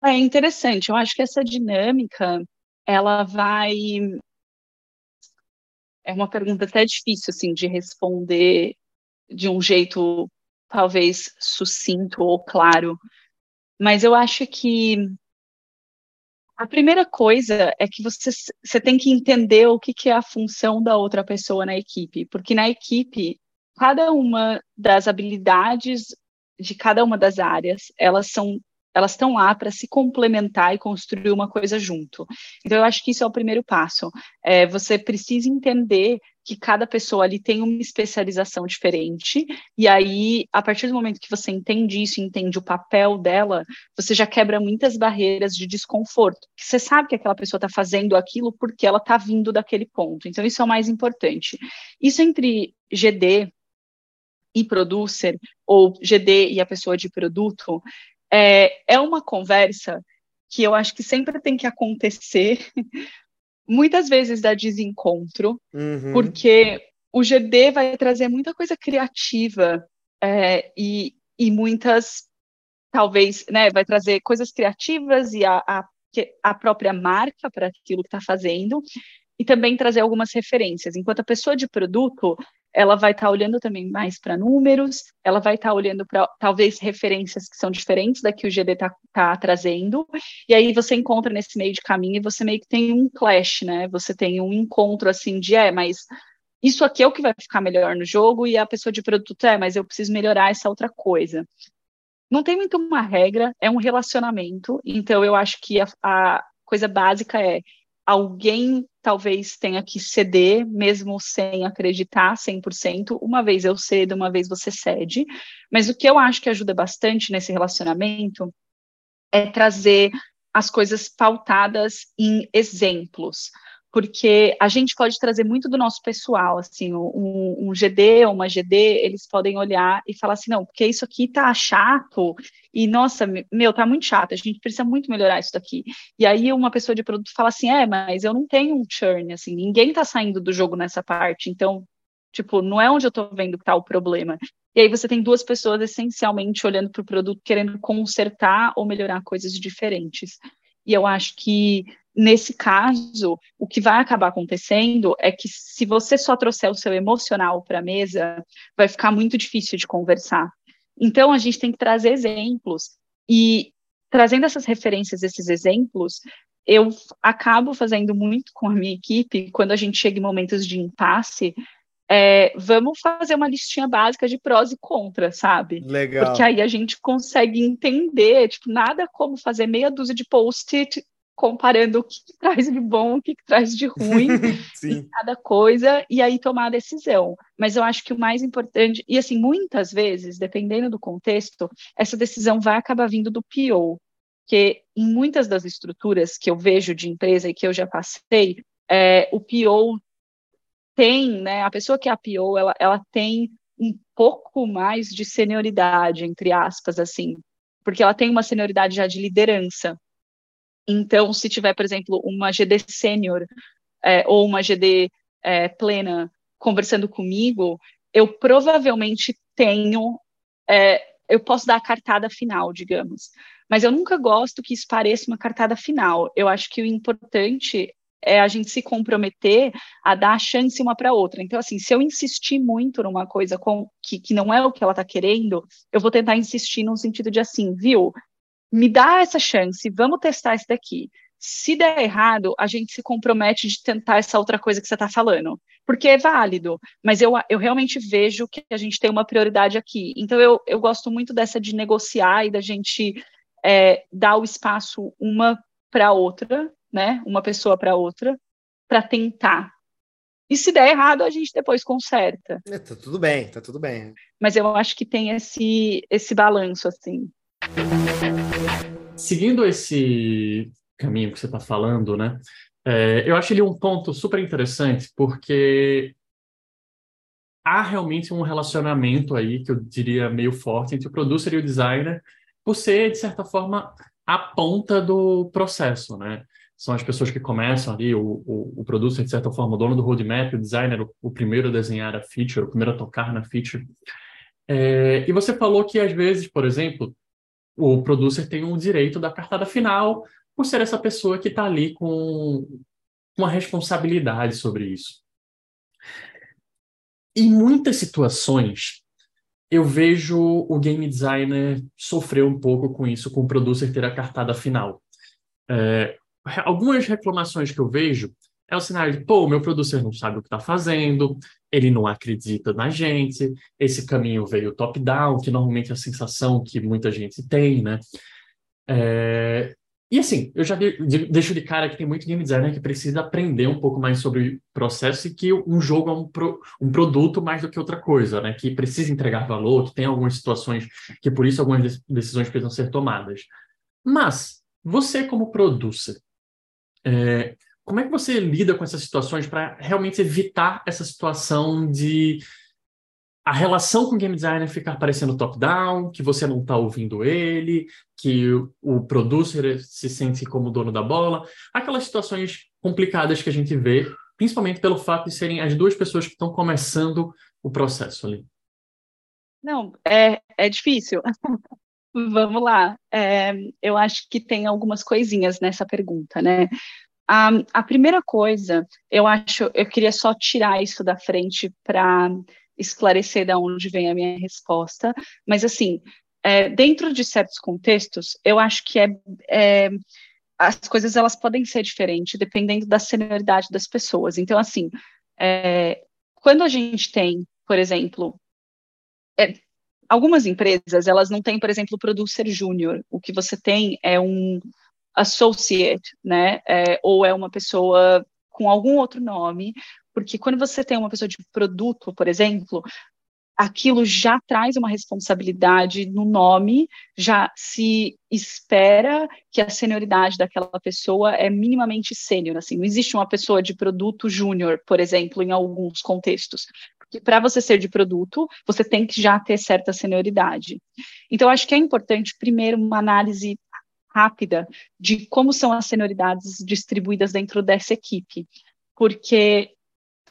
É interessante, eu acho que essa dinâmica ela vai. É uma pergunta até difícil assim de responder de um jeito talvez sucinto ou claro, mas eu acho que a primeira coisa é que você, você tem que entender o que, que é a função da outra pessoa na equipe, porque na equipe cada uma das habilidades de cada uma das áreas elas são elas estão lá para se complementar e construir uma coisa junto. Então, eu acho que isso é o primeiro passo. É, você precisa entender que cada pessoa ali tem uma especialização diferente, e aí, a partir do momento que você entende isso, entende o papel dela, você já quebra muitas barreiras de desconforto. Você sabe que aquela pessoa está fazendo aquilo porque ela está vindo daquele ponto. Então, isso é o mais importante. Isso entre GD e producer, ou GD e a pessoa de produto, é, é uma conversa que eu acho que sempre tem que acontecer, muitas vezes dá desencontro, uhum. porque o GD vai trazer muita coisa criativa é, e, e muitas, talvez, né, vai trazer coisas criativas e a, a, a própria marca para aquilo que está fazendo, e também trazer algumas referências. Enquanto a pessoa de produto, ela vai estar tá olhando também mais para números, ela vai estar tá olhando para talvez referências que são diferentes da que o GD está tá trazendo, e aí você encontra nesse meio de caminho e você meio que tem um clash, né? Você tem um encontro assim de é, mas isso aqui é o que vai ficar melhor no jogo, e a pessoa de produto é, mas eu preciso melhorar essa outra coisa. Não tem muito uma regra, é um relacionamento, então eu acho que a, a coisa básica é alguém talvez tenha que ceder, mesmo sem acreditar 100%. Uma vez eu cedo, uma vez você cede. Mas o que eu acho que ajuda bastante nesse relacionamento é trazer as coisas pautadas em exemplos porque a gente pode trazer muito do nosso pessoal, assim, um, um, GD ou uma GD, eles podem olhar e falar assim, não, porque isso aqui tá chato, e nossa, meu, tá muito chato, a gente precisa muito melhorar isso daqui. E aí uma pessoa de produto fala assim, é, mas eu não tenho um churn, assim, ninguém tá saindo do jogo nessa parte, então, tipo, não é onde eu tô vendo que tá o problema. E aí você tem duas pessoas essencialmente olhando para o produto, querendo consertar ou melhorar coisas diferentes. E eu acho que nesse caso, o que vai acabar acontecendo é que se você só trouxer o seu emocional para a mesa, vai ficar muito difícil de conversar. Então, a gente tem que trazer exemplos. E trazendo essas referências, esses exemplos, eu acabo fazendo muito com a minha equipe, quando a gente chega em momentos de impasse, é, vamos fazer uma listinha básica de prós e contras, sabe? Legal. Porque aí a gente consegue entender, tipo, nada como fazer meia dúzia de post-it comparando o que, que, traz de bom, o que, que traz de ruim em cada coisa, e aí tomar a decisão. Mas eu acho que o mais importante, e assim, muitas vezes, dependendo do contexto, essa decisão vai acabar vindo do PO, porque em muitas das estruturas que eu vejo de empresa e que eu já passei, é, o PO tem, né, a pessoa que é a PO, ela, ela tem um pouco mais de senioridade, entre aspas, assim, porque ela tem uma senioridade já de liderança. Então, se tiver, por exemplo, uma GD sênior é, ou uma GD é, plena conversando comigo, eu provavelmente tenho, é, eu posso dar a cartada final, digamos. Mas eu nunca gosto que isso pareça uma cartada final. Eu acho que o importante é a gente se comprometer a dar a chance uma para outra. Então, assim, se eu insistir muito numa coisa com, que, que não é o que ela está querendo, eu vou tentar insistir no sentido de assim, viu? Me dá essa chance, vamos testar isso daqui. Se der errado, a gente se compromete de tentar essa outra coisa que você está falando, porque é válido, mas eu, eu realmente vejo que a gente tem uma prioridade aqui. Então, eu, eu gosto muito dessa de negociar e da gente é, dar o espaço uma para outra, né? Uma pessoa para outra, para tentar. E se der errado, a gente depois conserta. É, tá tudo bem, tá tudo bem. Mas eu acho que tem esse, esse balanço, assim. Seguindo esse caminho que você está falando, né? É, eu acho ele um ponto super interessante, porque há realmente um relacionamento aí, que eu diria meio forte, entre o producer e o designer, por ser, de certa forma, a ponta do processo, né? são as pessoas que começam ali, o, o, o producer, de certa forma, o dono do roadmap, o designer, o, o primeiro a desenhar a feature, o primeiro a tocar na feature. É, e você falou que, às vezes, por exemplo, o producer tem um direito da cartada final por ser essa pessoa que está ali com uma responsabilidade sobre isso. Em muitas situações, eu vejo o game designer sofrer um pouco com isso, com o producer ter a cartada final. É, algumas reclamações que eu vejo é o cenário de, pô, meu producer não sabe o que está fazendo, ele não acredita na gente, esse caminho veio top-down, que normalmente é a sensação que muita gente tem, né? É... E assim, eu já de, de, deixo de cara que tem muito game designer que precisa aprender um pouco mais sobre processo e que um jogo é um, pro, um produto mais do que outra coisa, né? Que precisa entregar valor, que tem algumas situações que por isso algumas decisões precisam ser tomadas. Mas, você como producer, é, como é que você lida com essas situações para realmente evitar essa situação de a relação com o game designer ficar parecendo top-down, que você não está ouvindo ele, que o producer se sente como dono da bola, aquelas situações complicadas que a gente vê, principalmente pelo fato de serem as duas pessoas que estão começando o processo ali. Não, é, é difícil. Vamos lá. É, eu acho que tem algumas coisinhas nessa pergunta, né? A, primeira coisa, eu acho, eu queria só tirar isso da frente para esclarecer de onde vem a minha resposta, mas assim, é, dentro de certos contextos, eu acho que é, é, as coisas elas podem ser diferentes dependendo da senioridade das pessoas. Então, assim, é, quando a gente tem, por exemplo, é, algumas empresas, elas não têm, por exemplo, producer júnior. O que você tem é um associate, né? É, ou é uma pessoa com algum outro nome, porque quando você tem uma pessoa de produto, por exemplo, aquilo já traz uma responsabilidade no nome, já se espera que a senioridade daquela pessoa é minimamente sênior, assim, não existe uma pessoa de produto júnior, por exemplo, em alguns contextos que para você ser de produto, você tem que já ter certa senioridade. Então, acho que é importante, primeiro, uma análise rápida de como são as senioridades distribuídas dentro dessa equipe, porque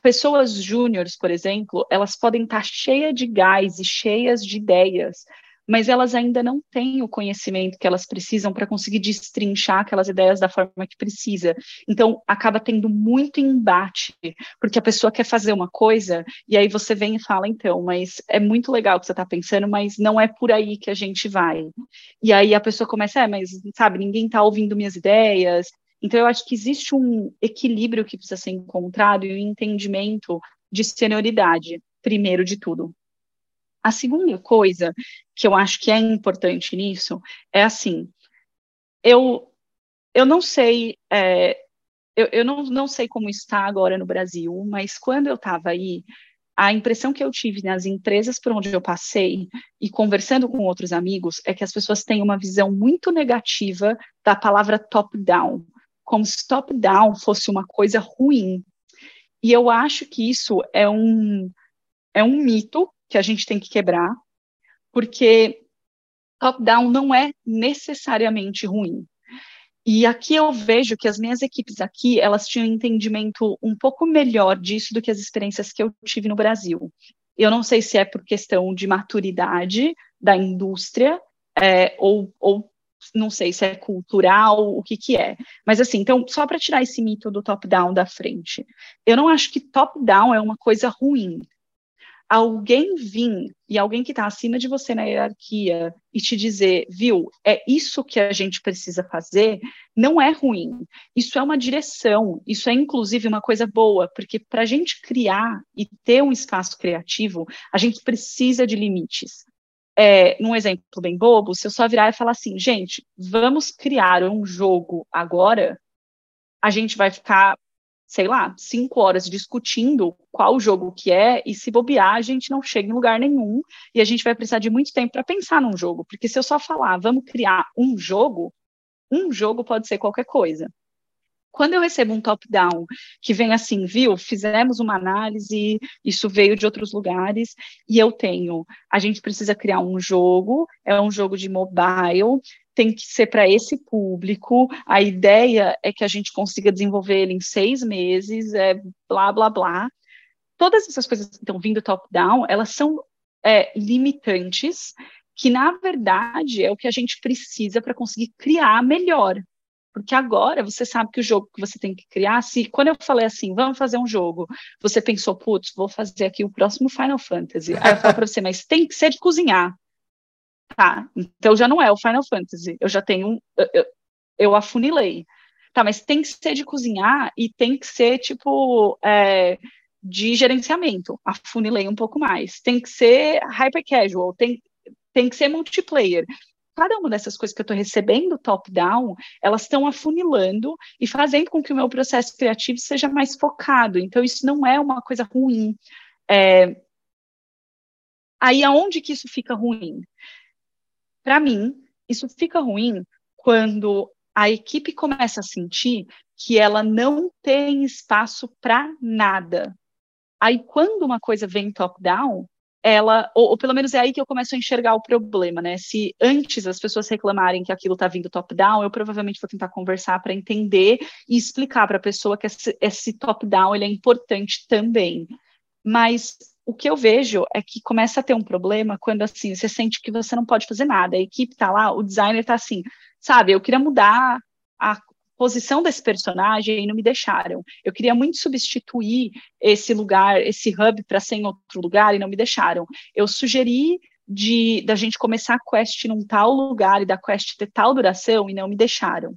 pessoas júniores, por exemplo, elas podem estar cheias de gás e cheias de ideias, mas elas ainda não têm o conhecimento que elas precisam para conseguir destrinchar aquelas ideias da forma que precisa. Então, acaba tendo muito embate, porque a pessoa quer fazer uma coisa e aí você vem e fala, então, mas é muito legal o que você está pensando, mas não é por aí que a gente vai. E aí a pessoa começa, é, mas, sabe, ninguém está ouvindo minhas ideias. Então, eu acho que existe um equilíbrio que precisa ser encontrado e um entendimento de senioridade, primeiro de tudo. A segunda coisa que eu acho que é importante nisso é assim, eu, eu não sei, é, eu, eu não, não sei como está agora no Brasil, mas quando eu estava aí, a impressão que eu tive nas empresas por onde eu passei e conversando com outros amigos é que as pessoas têm uma visão muito negativa da palavra top-down, como se top-down fosse uma coisa ruim. E eu acho que isso é um, é um mito que a gente tem que quebrar, porque top-down não é necessariamente ruim. E aqui eu vejo que as minhas equipes aqui, elas tinham um entendimento um pouco melhor disso do que as experiências que eu tive no Brasil. Eu não sei se é por questão de maturidade da indústria, é, ou, ou não sei se é cultural, o que que é. Mas assim, então, só para tirar esse mito do top-down da frente, eu não acho que top-down é uma coisa ruim alguém vir e alguém que está acima de você na hierarquia e te dizer, viu, é isso que a gente precisa fazer, não é ruim. Isso é uma direção, isso é inclusive uma coisa boa, porque para a gente criar e ter um espaço criativo, a gente precisa de limites. É, num exemplo bem bobo, se eu só virar e falar assim, gente, vamos criar um jogo agora, a gente vai ficar sei lá, cinco horas discutindo qual jogo que é, e se bobear, a gente não chega em lugar nenhum, e a gente vai precisar de muito tempo para pensar num jogo, porque se eu só falar, vamos criar um jogo, um jogo pode ser qualquer coisa. Quando eu recebo um top-down que vem assim, viu, fizemos uma análise, isso veio de outros lugares, e eu tenho, a gente precisa criar um jogo, é um jogo de mobile, tem que ser para esse público. A ideia é que a gente consiga desenvolver ele em seis meses, é blá, blá, blá. Todas essas coisas que estão vindo top-down, elas são é, limitantes, que na verdade é o que a gente precisa para conseguir criar melhor. Porque agora você sabe que o jogo que você tem que criar, se quando eu falei assim, vamos fazer um jogo, você pensou, putz, vou fazer aqui o próximo Final Fantasy. Aí eu falo para você, mas tem que ser de cozinhar. Tá, então já não é o Final Fantasy. Eu já tenho. Eu, eu afunilei. Tá, mas tem que ser de cozinhar e tem que ser, tipo, é, de gerenciamento. Afunilei um pouco mais. Tem que ser hyper casual, tem, tem que ser multiplayer. Cada uma dessas coisas que eu estou recebendo top-down, elas estão afunilando e fazendo com que o meu processo criativo seja mais focado. Então, isso não é uma coisa ruim. É... Aí, aonde que isso fica ruim? Para mim, isso fica ruim quando a equipe começa a sentir que ela não tem espaço para nada. Aí, quando uma coisa vem top-down, ela, ou, ou, pelo menos é aí que eu começo a enxergar o problema, né? Se antes as pessoas reclamarem que aquilo está vindo top-down, eu provavelmente vou tentar conversar para entender e explicar para a pessoa que esse, esse top-down ele é importante também. Mas o que eu vejo é que começa a ter um problema quando assim você sente que você não pode fazer nada. A equipe está lá, o designer está assim, sabe? Eu queria mudar a posição desse personagem e não me deixaram. Eu queria muito substituir esse lugar, esse hub para ser em outro lugar e não me deixaram. Eu sugeri de da gente começar a quest num tal lugar e da quest ter tal duração e não me deixaram.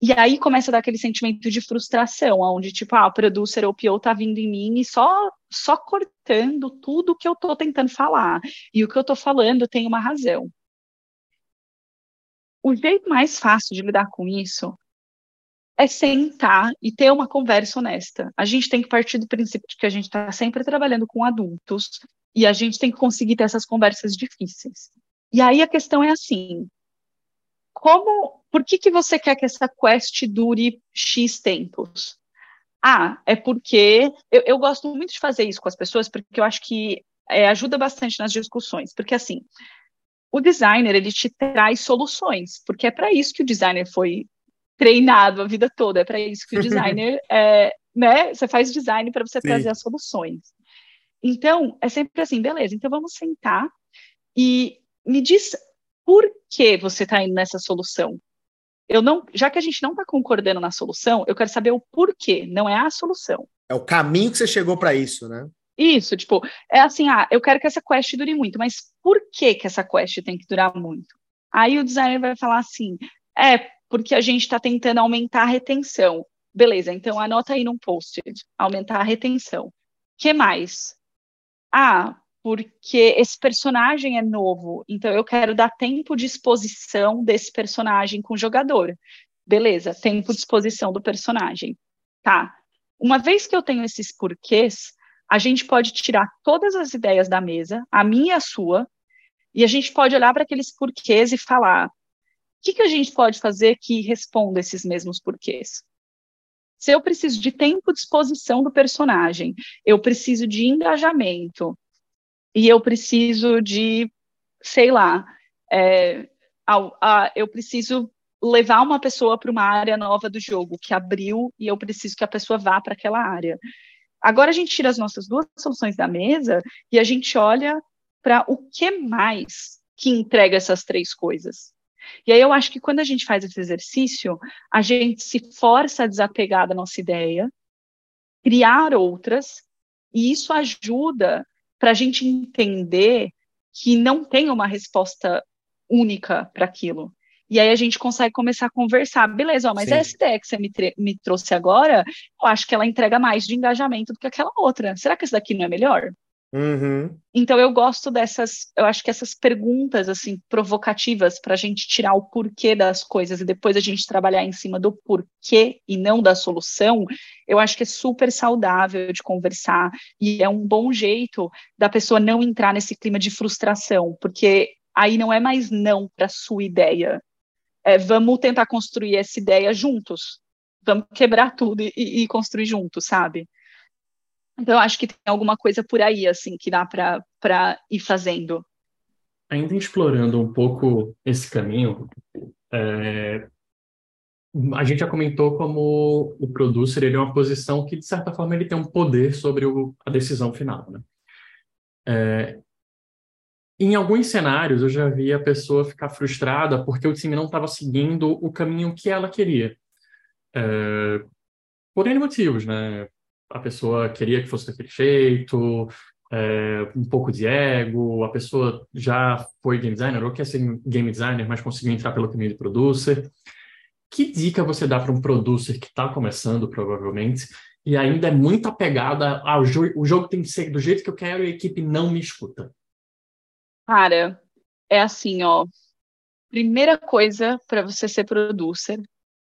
E aí começa a dar aquele sentimento de frustração, onde, tipo, ah, o producer ou o PO tá vindo em mim e só, só cortando tudo que eu tô tentando falar. E o que eu tô falando tem uma razão. O jeito mais fácil de lidar com isso é sentar e ter uma conversa honesta. A gente tem que partir do princípio de que a gente está sempre trabalhando com adultos e a gente tem que conseguir ter essas conversas difíceis. E aí a questão é assim: como, por que, que você quer que essa quest dure X tempos? Ah, é porque eu, eu gosto muito de fazer isso com as pessoas, porque eu acho que é, ajuda bastante nas discussões, porque assim, o designer ele te traz soluções, porque é para isso que o designer foi treinado a vida toda, é para isso que o designer é, né? Você faz design para você Sim. trazer as soluções. Então, é sempre assim, beleza, então vamos sentar e me diz por que você está indo nessa solução. Eu não, já que a gente não está concordando na solução, eu quero saber o porquê, não é a solução. É o caminho que você chegou para isso, né? Isso, tipo, é assim, ah, eu quero que essa quest dure muito, mas por que que essa quest tem que durar muito? Aí o designer vai falar assim, é porque a gente está tentando aumentar a retenção. Beleza, então anota aí num post-it, aumentar a retenção. que mais? Ah, porque esse personagem é novo, então eu quero dar tempo de exposição desse personagem com o jogador. Beleza, tempo de exposição do personagem. Tá. Uma vez que eu tenho esses porquês, a gente pode tirar todas as ideias da mesa, a minha e a sua, e a gente pode olhar para aqueles porquês e falar: o que, que a gente pode fazer que responda esses mesmos porquês? Se eu preciso de tempo de exposição do personagem, eu preciso de engajamento, e eu preciso de, sei lá, é, a, a, eu preciso levar uma pessoa para uma área nova do jogo que abriu e eu preciso que a pessoa vá para aquela área. Agora a gente tira as nossas duas soluções da mesa e a gente olha para o que mais que entrega essas três coisas. E aí eu acho que quando a gente faz esse exercício, a gente se força a desapegar da nossa ideia, criar outras, e isso ajuda para a gente entender que não tem uma resposta única para aquilo. E aí a gente consegue começar a conversar. Beleza, ó, mas Sim. essa ideia que você me, me trouxe agora, eu acho que ela entrega mais de engajamento do que aquela outra. Será que essa daqui não é melhor? Uhum. Então eu gosto dessas, eu acho que essas perguntas assim provocativas para a gente tirar o porquê das coisas e depois a gente trabalhar em cima do porquê e não da solução, eu acho que é super saudável de conversar e é um bom jeito da pessoa não entrar nesse clima de frustração, porque aí não é mais não para sua ideia, é, vamos tentar construir essa ideia juntos. Vamos quebrar tudo e, e construir juntos, sabe? Então, eu acho que tem alguma coisa por aí, assim, que dá para ir fazendo. Ainda explorando um pouco esse caminho, é, a gente já comentou como o producer ele é uma posição que, de certa forma, ele tem um poder sobre o, a decisão final. Né? É, em alguns cenários, eu já vi a pessoa ficar frustrada porque o time não estava seguindo o caminho que ela queria. É, por N motivos, né? A pessoa queria que fosse daquele jeito, é, um pouco de ego, a pessoa já foi game designer ou quer ser game designer, mas conseguiu entrar pelo caminho de producer. Que dica você dá para um producer que está começando, provavelmente, e ainda é muito apegada ao jogo, o jogo tem que ser do jeito que eu quero e a equipe não me escuta? Cara, é assim, ó. Primeira coisa para você ser producer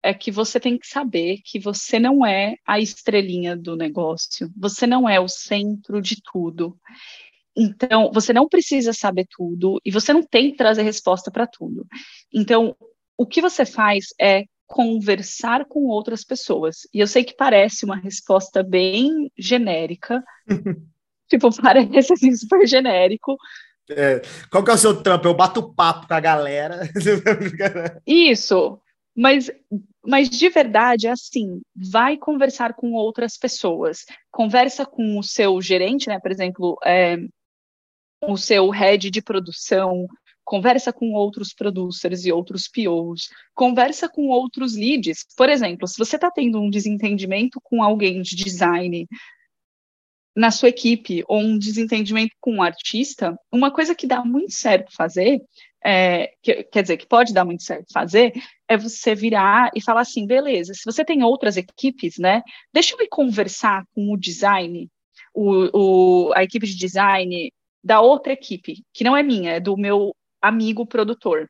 é que você tem que saber que você não é a estrelinha do negócio, você não é o centro de tudo. Então, você não precisa saber tudo e você não tem que trazer resposta para tudo. Então, o que você faz é conversar com outras pessoas. E eu sei que parece uma resposta bem genérica, tipo, parece assim, super genérico, é, qual que é o seu trampo? Eu bato papo com a galera. Isso, mas, mas de verdade é assim, vai conversar com outras pessoas. Conversa com o seu gerente, né? Por exemplo, é, o seu head de produção, conversa com outros producers e outros POs, conversa com outros leads. Por exemplo, se você está tendo um desentendimento com alguém de design na sua equipe ou um desentendimento com um artista, uma coisa que dá muito certo fazer, é, que, quer dizer, que pode dar muito certo fazer, é você virar e falar assim, beleza, se você tem outras equipes, né, deixa eu ir conversar com o design, o, o, a equipe de design da outra equipe, que não é minha, é do meu amigo produtor.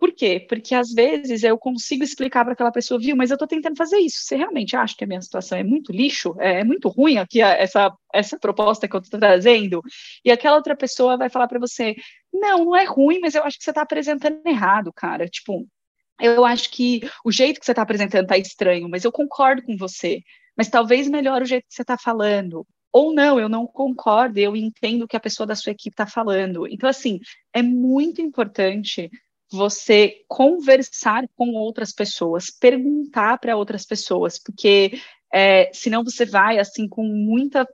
Por quê? Porque às vezes eu consigo explicar para aquela pessoa, viu, mas eu estou tentando fazer isso. Você realmente acha que a minha situação é muito lixo? É, é muito ruim aqui essa, essa proposta que eu estou trazendo? E aquela outra pessoa vai falar para você, não, não é ruim, mas eu acho que você está apresentando errado, cara. Tipo, eu acho que o jeito que você está apresentando está estranho, mas eu concordo com você. Mas talvez melhor o jeito que você está falando. Ou não, eu não concordo, eu entendo o que a pessoa da sua equipe está falando. Então, assim, é muito importante você conversar com outras pessoas, perguntar para outras pessoas, porque é, senão você vai assim com muita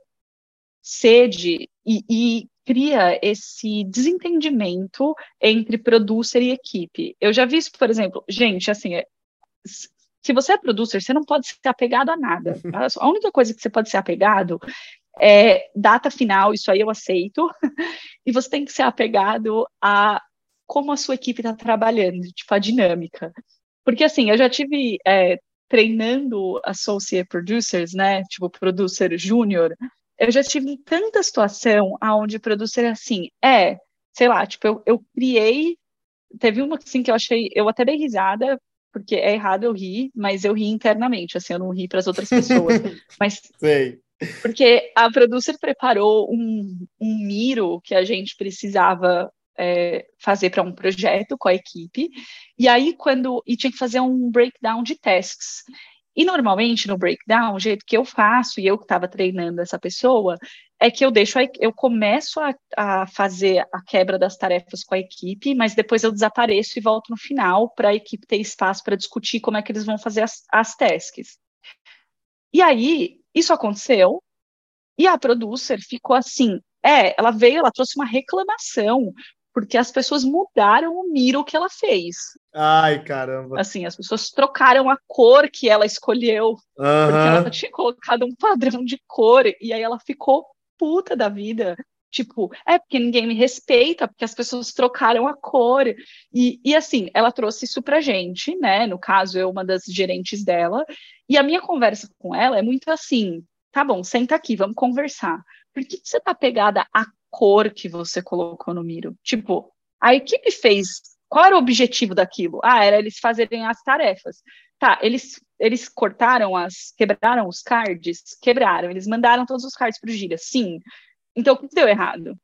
sede e, e cria esse desentendimento entre producer e equipe. Eu já vi isso, por exemplo, gente, assim, é, se você é producer, você não pode ser apegado a nada. A única coisa que você pode ser apegado é data final, isso aí eu aceito, e você tem que ser apegado a como a sua equipe está trabalhando, tipo, a dinâmica. Porque, assim, eu já tive é, treinando associate producers, né, tipo, producer júnior, eu já tive tanta situação onde o producer, assim, é, sei lá, tipo, eu, eu criei, teve uma, assim, que eu achei, eu até dei risada, porque é errado eu rir, mas eu ri internamente, assim, eu não ri para as outras pessoas. mas Sei. Porque a producer preparou um, um miro que a gente precisava é, fazer para um projeto com a equipe, e aí quando e tinha que fazer um breakdown de tasks. E normalmente no breakdown, o jeito que eu faço, e eu que estava treinando essa pessoa, é que eu deixo, a, eu começo a, a, fazer a quebra das tarefas com a equipe, mas depois eu desapareço e volto no final para a equipe ter espaço para discutir como é que eles vão fazer as, as tasks. E aí, isso aconteceu, e a producer ficou assim, é, ela veio, ela trouxe uma reclamação, porque as pessoas mudaram o miro que ela fez. Ai, caramba. Assim, as pessoas trocaram a cor que ela escolheu, uhum. porque ela tinha colocado um padrão de cor, e aí ela ficou puta da vida. Tipo, é porque ninguém me respeita, porque as pessoas trocaram a cor. E, e assim, ela trouxe isso pra gente, né? No caso, eu, uma das gerentes dela. E a minha conversa com ela é muito assim: tá bom, senta aqui, vamos conversar. Por que, que você tá pegada a cor que você colocou no Miro. Tipo, a equipe fez. Qual era o objetivo daquilo? Ah, era eles fazerem as tarefas. Tá, eles, eles cortaram as. quebraram os cards? Quebraram. Eles mandaram todos os cards para o Gira. Sim. Então, o que deu errado?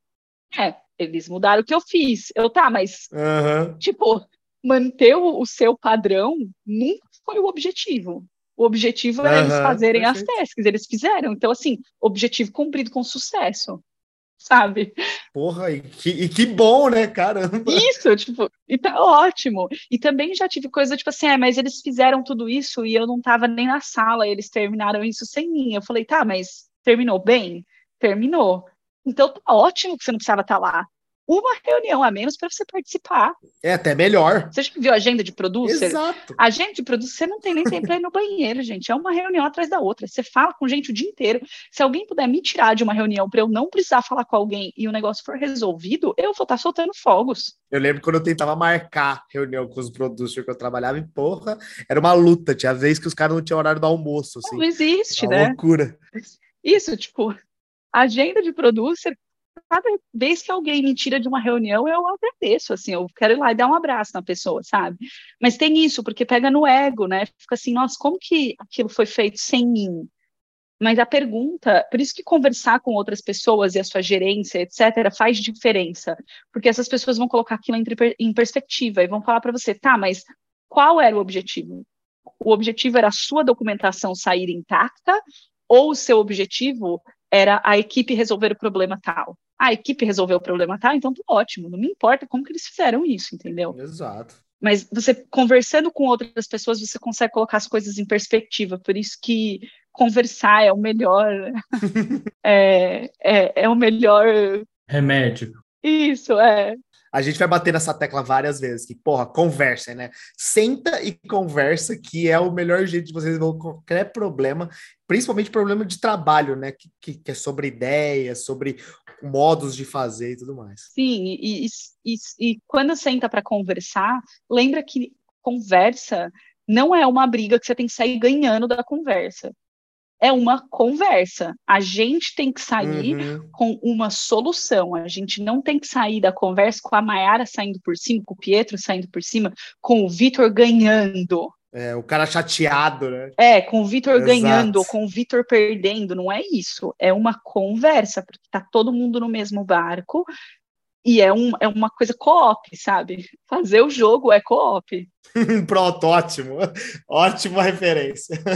É, eles mudaram o que eu fiz. Eu, tá, mas. Uhum. Tipo, manter o, o, seu padrão nunca foi o objetivo. O objetivo era uhum, eles fazerem perfeito. as tasks, eles fizeram. Então, assim, objetivo cumprido com sucesso sabe? Porra, e que, e que bom, né, caramba? Isso, tipo, e tá ótimo. E também já tive coisa, tipo assim, é, mas eles fizeram tudo isso e eu não tava nem na sala, eles terminaram isso sem mim. Eu falei, tá, mas terminou bem? Terminou. Então tá ótimo que você não precisava estar tá lá uma reunião a menos para você participar. É até melhor. Você já viu a agenda de producer? Exato. A agenda de producer, você não tem nem tempo para ir no banheiro, gente. É uma reunião atrás da outra. Você fala com gente o dia inteiro. Se alguém puder me tirar de uma reunião para eu não precisar falar com alguém e o negócio for resolvido, eu vou estar tá soltando fogos. Eu lembro quando eu tentava marcar reunião com os producers que eu trabalhava e, porra, era uma luta. Tinha vezes que os caras não tinham horário do almoço. Assim. Não existe, uma né? loucura. Isso, tipo, agenda de producer, cada vez que alguém me tira de uma reunião, eu agradeço, assim, eu quero ir lá e dar um abraço na pessoa, sabe? Mas tem isso, porque pega no ego, né? Fica assim, nossa, como que aquilo foi feito sem mim? Mas a pergunta, por isso que conversar com outras pessoas e a sua gerência, etc., faz diferença, porque essas pessoas vão colocar aquilo em perspectiva e vão falar para você, tá, mas qual era o objetivo? O objetivo era a sua documentação sair intacta ou o seu objetivo era a equipe resolver o problema tal? A equipe resolveu o problema, tá? Então, ótimo, não me importa como que eles fizeram isso, entendeu? Exato. Mas você conversando com outras pessoas, você consegue colocar as coisas em perspectiva. Por isso que conversar é o melhor. é, é, é o melhor. Remédio. Isso, é a gente vai bater nessa tecla várias vezes, que, porra, conversa, né? Senta e conversa, que é o melhor jeito de você resolver qualquer problema, principalmente problema de trabalho, né? Que, que, que é sobre ideias, sobre modos de fazer e tudo mais. Sim, e, e, e quando senta para conversar, lembra que conversa não é uma briga que você tem que sair ganhando da conversa é uma conversa. A gente tem que sair uhum. com uma solução. A gente não tem que sair da conversa com a Mayara saindo por cima, com o Pietro saindo por cima, com o Vitor ganhando. É, o cara chateado, né? É, com o Vitor ganhando ou com o Vitor perdendo, não é isso. É uma conversa, porque tá todo mundo no mesmo barco e é, um, é uma coisa co-op, sabe? Fazer o jogo é co-op. Pronto, ótimo. Ótima referência.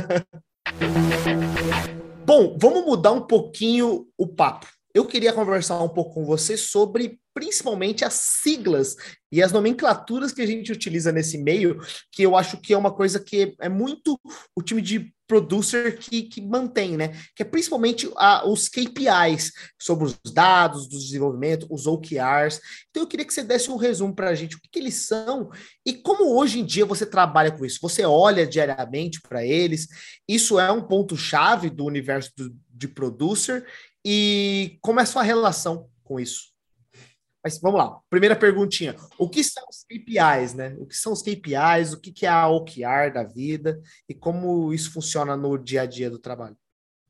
Bom, vamos mudar um pouquinho o papo. Eu queria conversar um pouco com você sobre principalmente as siglas e as nomenclaturas que a gente utiliza nesse meio, que eu acho que é uma coisa que é muito o time de producer que, que mantém, né? Que é principalmente a, os KPIs sobre os dados do desenvolvimento, os OKRs. Então eu queria que você desse um resumo para a gente o que, que, eles são e como hoje em dia você trabalha com isso. Você olha diariamente para eles. Isso é um ponto chave do universo do, de producer e como é a sua relação com isso? Mas vamos lá, primeira perguntinha. O que são os KPIs, né? O que são os KPIs, o que é a OKR da vida e como isso funciona no dia a dia do trabalho?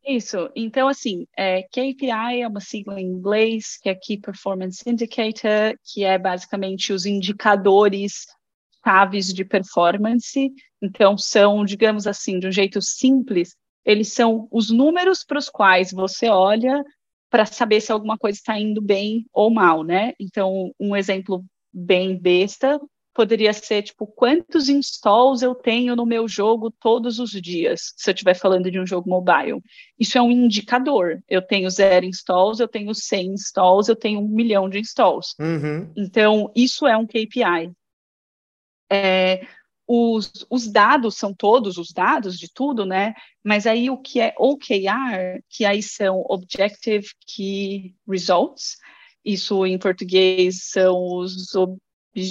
Isso, então assim, é, KPI é uma sigla em inglês, que é Key Performance Indicator, que é basicamente os indicadores chaves de performance. Então, são, digamos assim, de um jeito simples, eles são os números para os quais você olha para saber se alguma coisa está indo bem ou mal, né? Então, um exemplo bem besta poderia ser tipo quantos installs eu tenho no meu jogo todos os dias, se eu estiver falando de um jogo mobile. Isso é um indicador. Eu tenho zero installs, eu tenho 100 installs, eu tenho um milhão de installs. Uhum. Então, isso é um KPI. É, os, os, dados são todos os dados de tudo, né? Mas aí o que é OKR, que aí são Objective Key Results, isso em português são os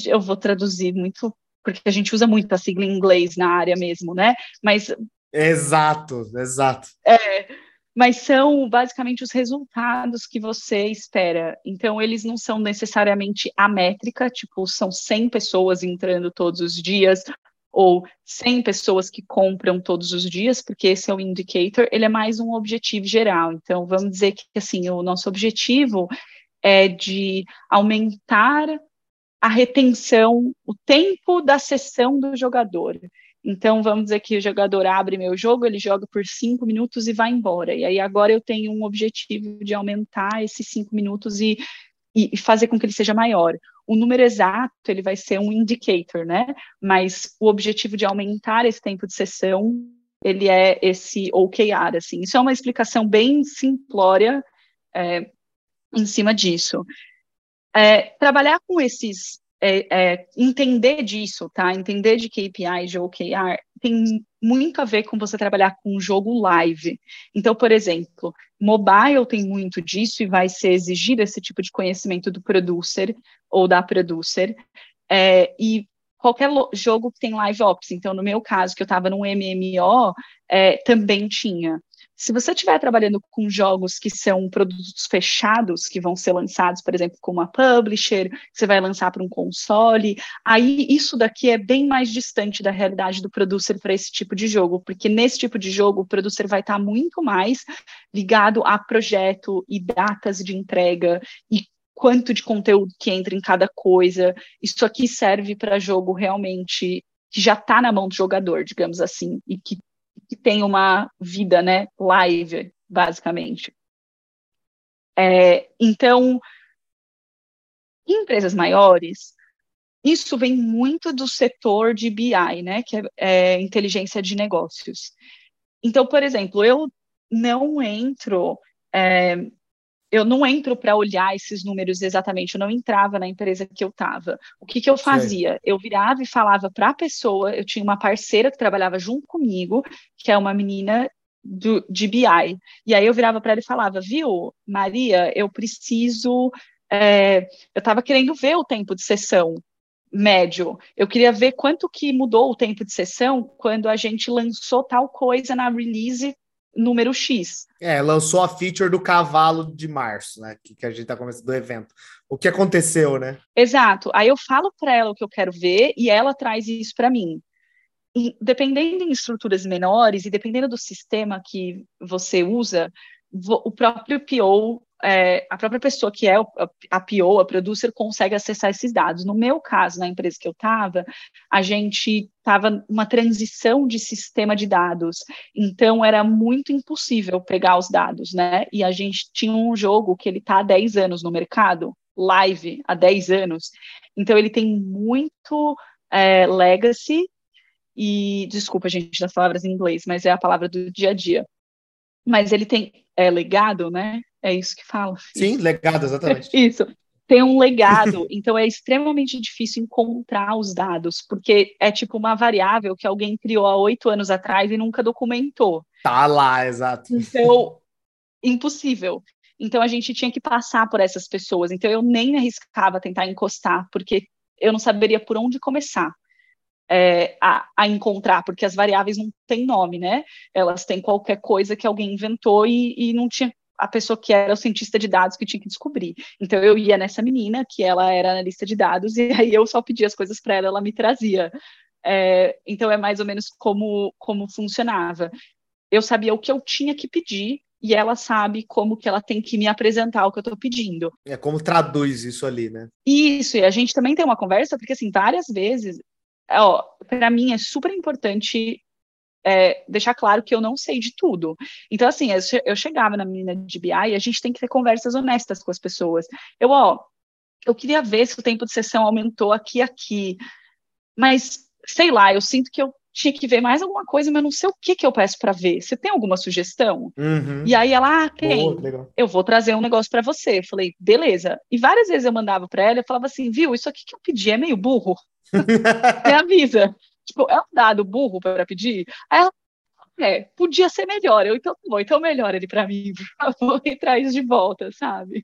eu vou traduzir muito, porque a gente usa muito a sigla em inglês na área mesmo, né? Mas. Exato, exato. É, mas são basicamente os resultados que você espera. Então, eles não são necessariamente a métrica, tipo, são 100 pessoas entrando todos os dias, ou 100 pessoas que compram todos os dias, porque esse é o indicator, ele é mais um objetivo geral. Então, vamos dizer que, assim, o nosso objetivo é de aumentar a retenção, o tempo da sessão do jogador. Então, vamos dizer que o jogador abre meu jogo, ele joga por cinco minutos e vai embora. E aí, agora eu tenho um objetivo de aumentar esses cinco minutos e, e fazer com que ele seja maior. O número exato, ele vai ser um indicator, né? Mas o objetivo de aumentar esse tempo de sessão, ele é esse OKR, assim. Isso é uma explicação bem simplória é, em cima disso. É, trabalhar com esses, é, é, entender disso, tá? Entender de KPI, de OKR, tem muito a ver com você trabalhar com um jogo live. Então, por exemplo, mobile tem muito disso e vai ser exigido esse tipo de conhecimento do producer ou da producer. É, e qualquer jogo que tem live ops, então no meu caso, que eu estava num MMO, é, também tinha. Se você estiver trabalhando com jogos que são produtos fechados, que vão ser lançados, por exemplo, com uma publisher, você vai lançar para um console, aí isso daqui é bem mais distante da realidade do producer para esse tipo de jogo, porque nesse tipo de jogo o producer vai estar muito mais ligado a projeto e datas de entrega e quanto de conteúdo que entra em cada coisa. Isso aqui serve para jogo realmente que já está na mão do jogador, digamos assim, e que que tem uma vida, né, live, basicamente. É, então, em empresas maiores, isso vem muito do setor de BI, né, que é, é inteligência de negócios. Então, por exemplo, eu não entro é, eu não entro para olhar esses números exatamente, eu não entrava na empresa que eu estava. O que, que eu fazia? Sim. Eu virava e falava para a pessoa, eu tinha uma parceira que trabalhava junto comigo, que é uma menina do, de BI. E aí eu virava para ela e falava, viu, Maria, eu preciso. É, eu estava querendo ver o tempo de sessão médio. Eu queria ver quanto que mudou o tempo de sessão quando a gente lançou tal coisa na release número X. É, lançou a feature do cavalo de março, né? Que, que a gente tá começando do evento. O que aconteceu, né? Exato. Aí eu falo para ela o que eu quero ver e ela traz isso para mim. E, dependendo em estruturas menores e dependendo do sistema que você usa, o próprio PO é, a própria pessoa que é a PO, a producer, consegue acessar esses dados. No meu caso, na empresa que eu estava, a gente estava uma transição de sistema de dados, então era muito impossível pegar os dados, né? E a gente tinha um jogo que ele está há 10 anos no mercado, live há 10 anos, então ele tem muito é, legacy, e desculpa, gente, das palavras em inglês, mas é a palavra do dia a dia. Mas ele tem é, legado, né? É isso que fala. Sim, legado, exatamente. isso. Tem um legado, então é extremamente difícil encontrar os dados, porque é tipo uma variável que alguém criou há oito anos atrás e nunca documentou. Tá lá, exato. Então, impossível. Então a gente tinha que passar por essas pessoas. Então eu nem arriscava tentar encostar, porque eu não saberia por onde começar. É, a, a, encontrar, porque as variáveis não têm nome, né? Elas têm qualquer coisa que alguém inventou e, e não tinha a pessoa que era o cientista de dados que tinha que descobrir. Então eu ia nessa menina, que ela era analista de dados, e aí eu só pedia as coisas para ela, ela me trazia. É, então é mais ou menos como, como funcionava. Eu sabia o que eu tinha que pedir e ela sabe como que ela tem que me apresentar o que eu estou pedindo. É como traduz isso ali, né? Isso, e a gente também tem uma conversa, porque assim, várias vezes, ó, para mim é super importante é, deixar claro que eu não sei de tudo. Então, assim, eu, eu chegava na menina de BI e a gente tem que ter conversas honestas com as pessoas. Eu, ó, eu queria ver se o tempo de sessão aumentou aqui aqui, mas sei lá, eu sinto que eu tinha que ver mais alguma coisa, mas não sei o que, que eu peço para ver. Você tem alguma sugestão? Uhum. E aí ela, ah, tem. Boa, eu vou trazer um negócio para você. Eu falei, beleza. E várias vezes eu mandava para ela, eu falava assim, viu, isso aqui que eu pedi é meio burro. Me avisa. Tipo, é um dado burro para pedir? Aí ela, é, podia ser melhor. Eu, então, tá bom, então melhora ele para mim, por favor, e traz de volta, sabe?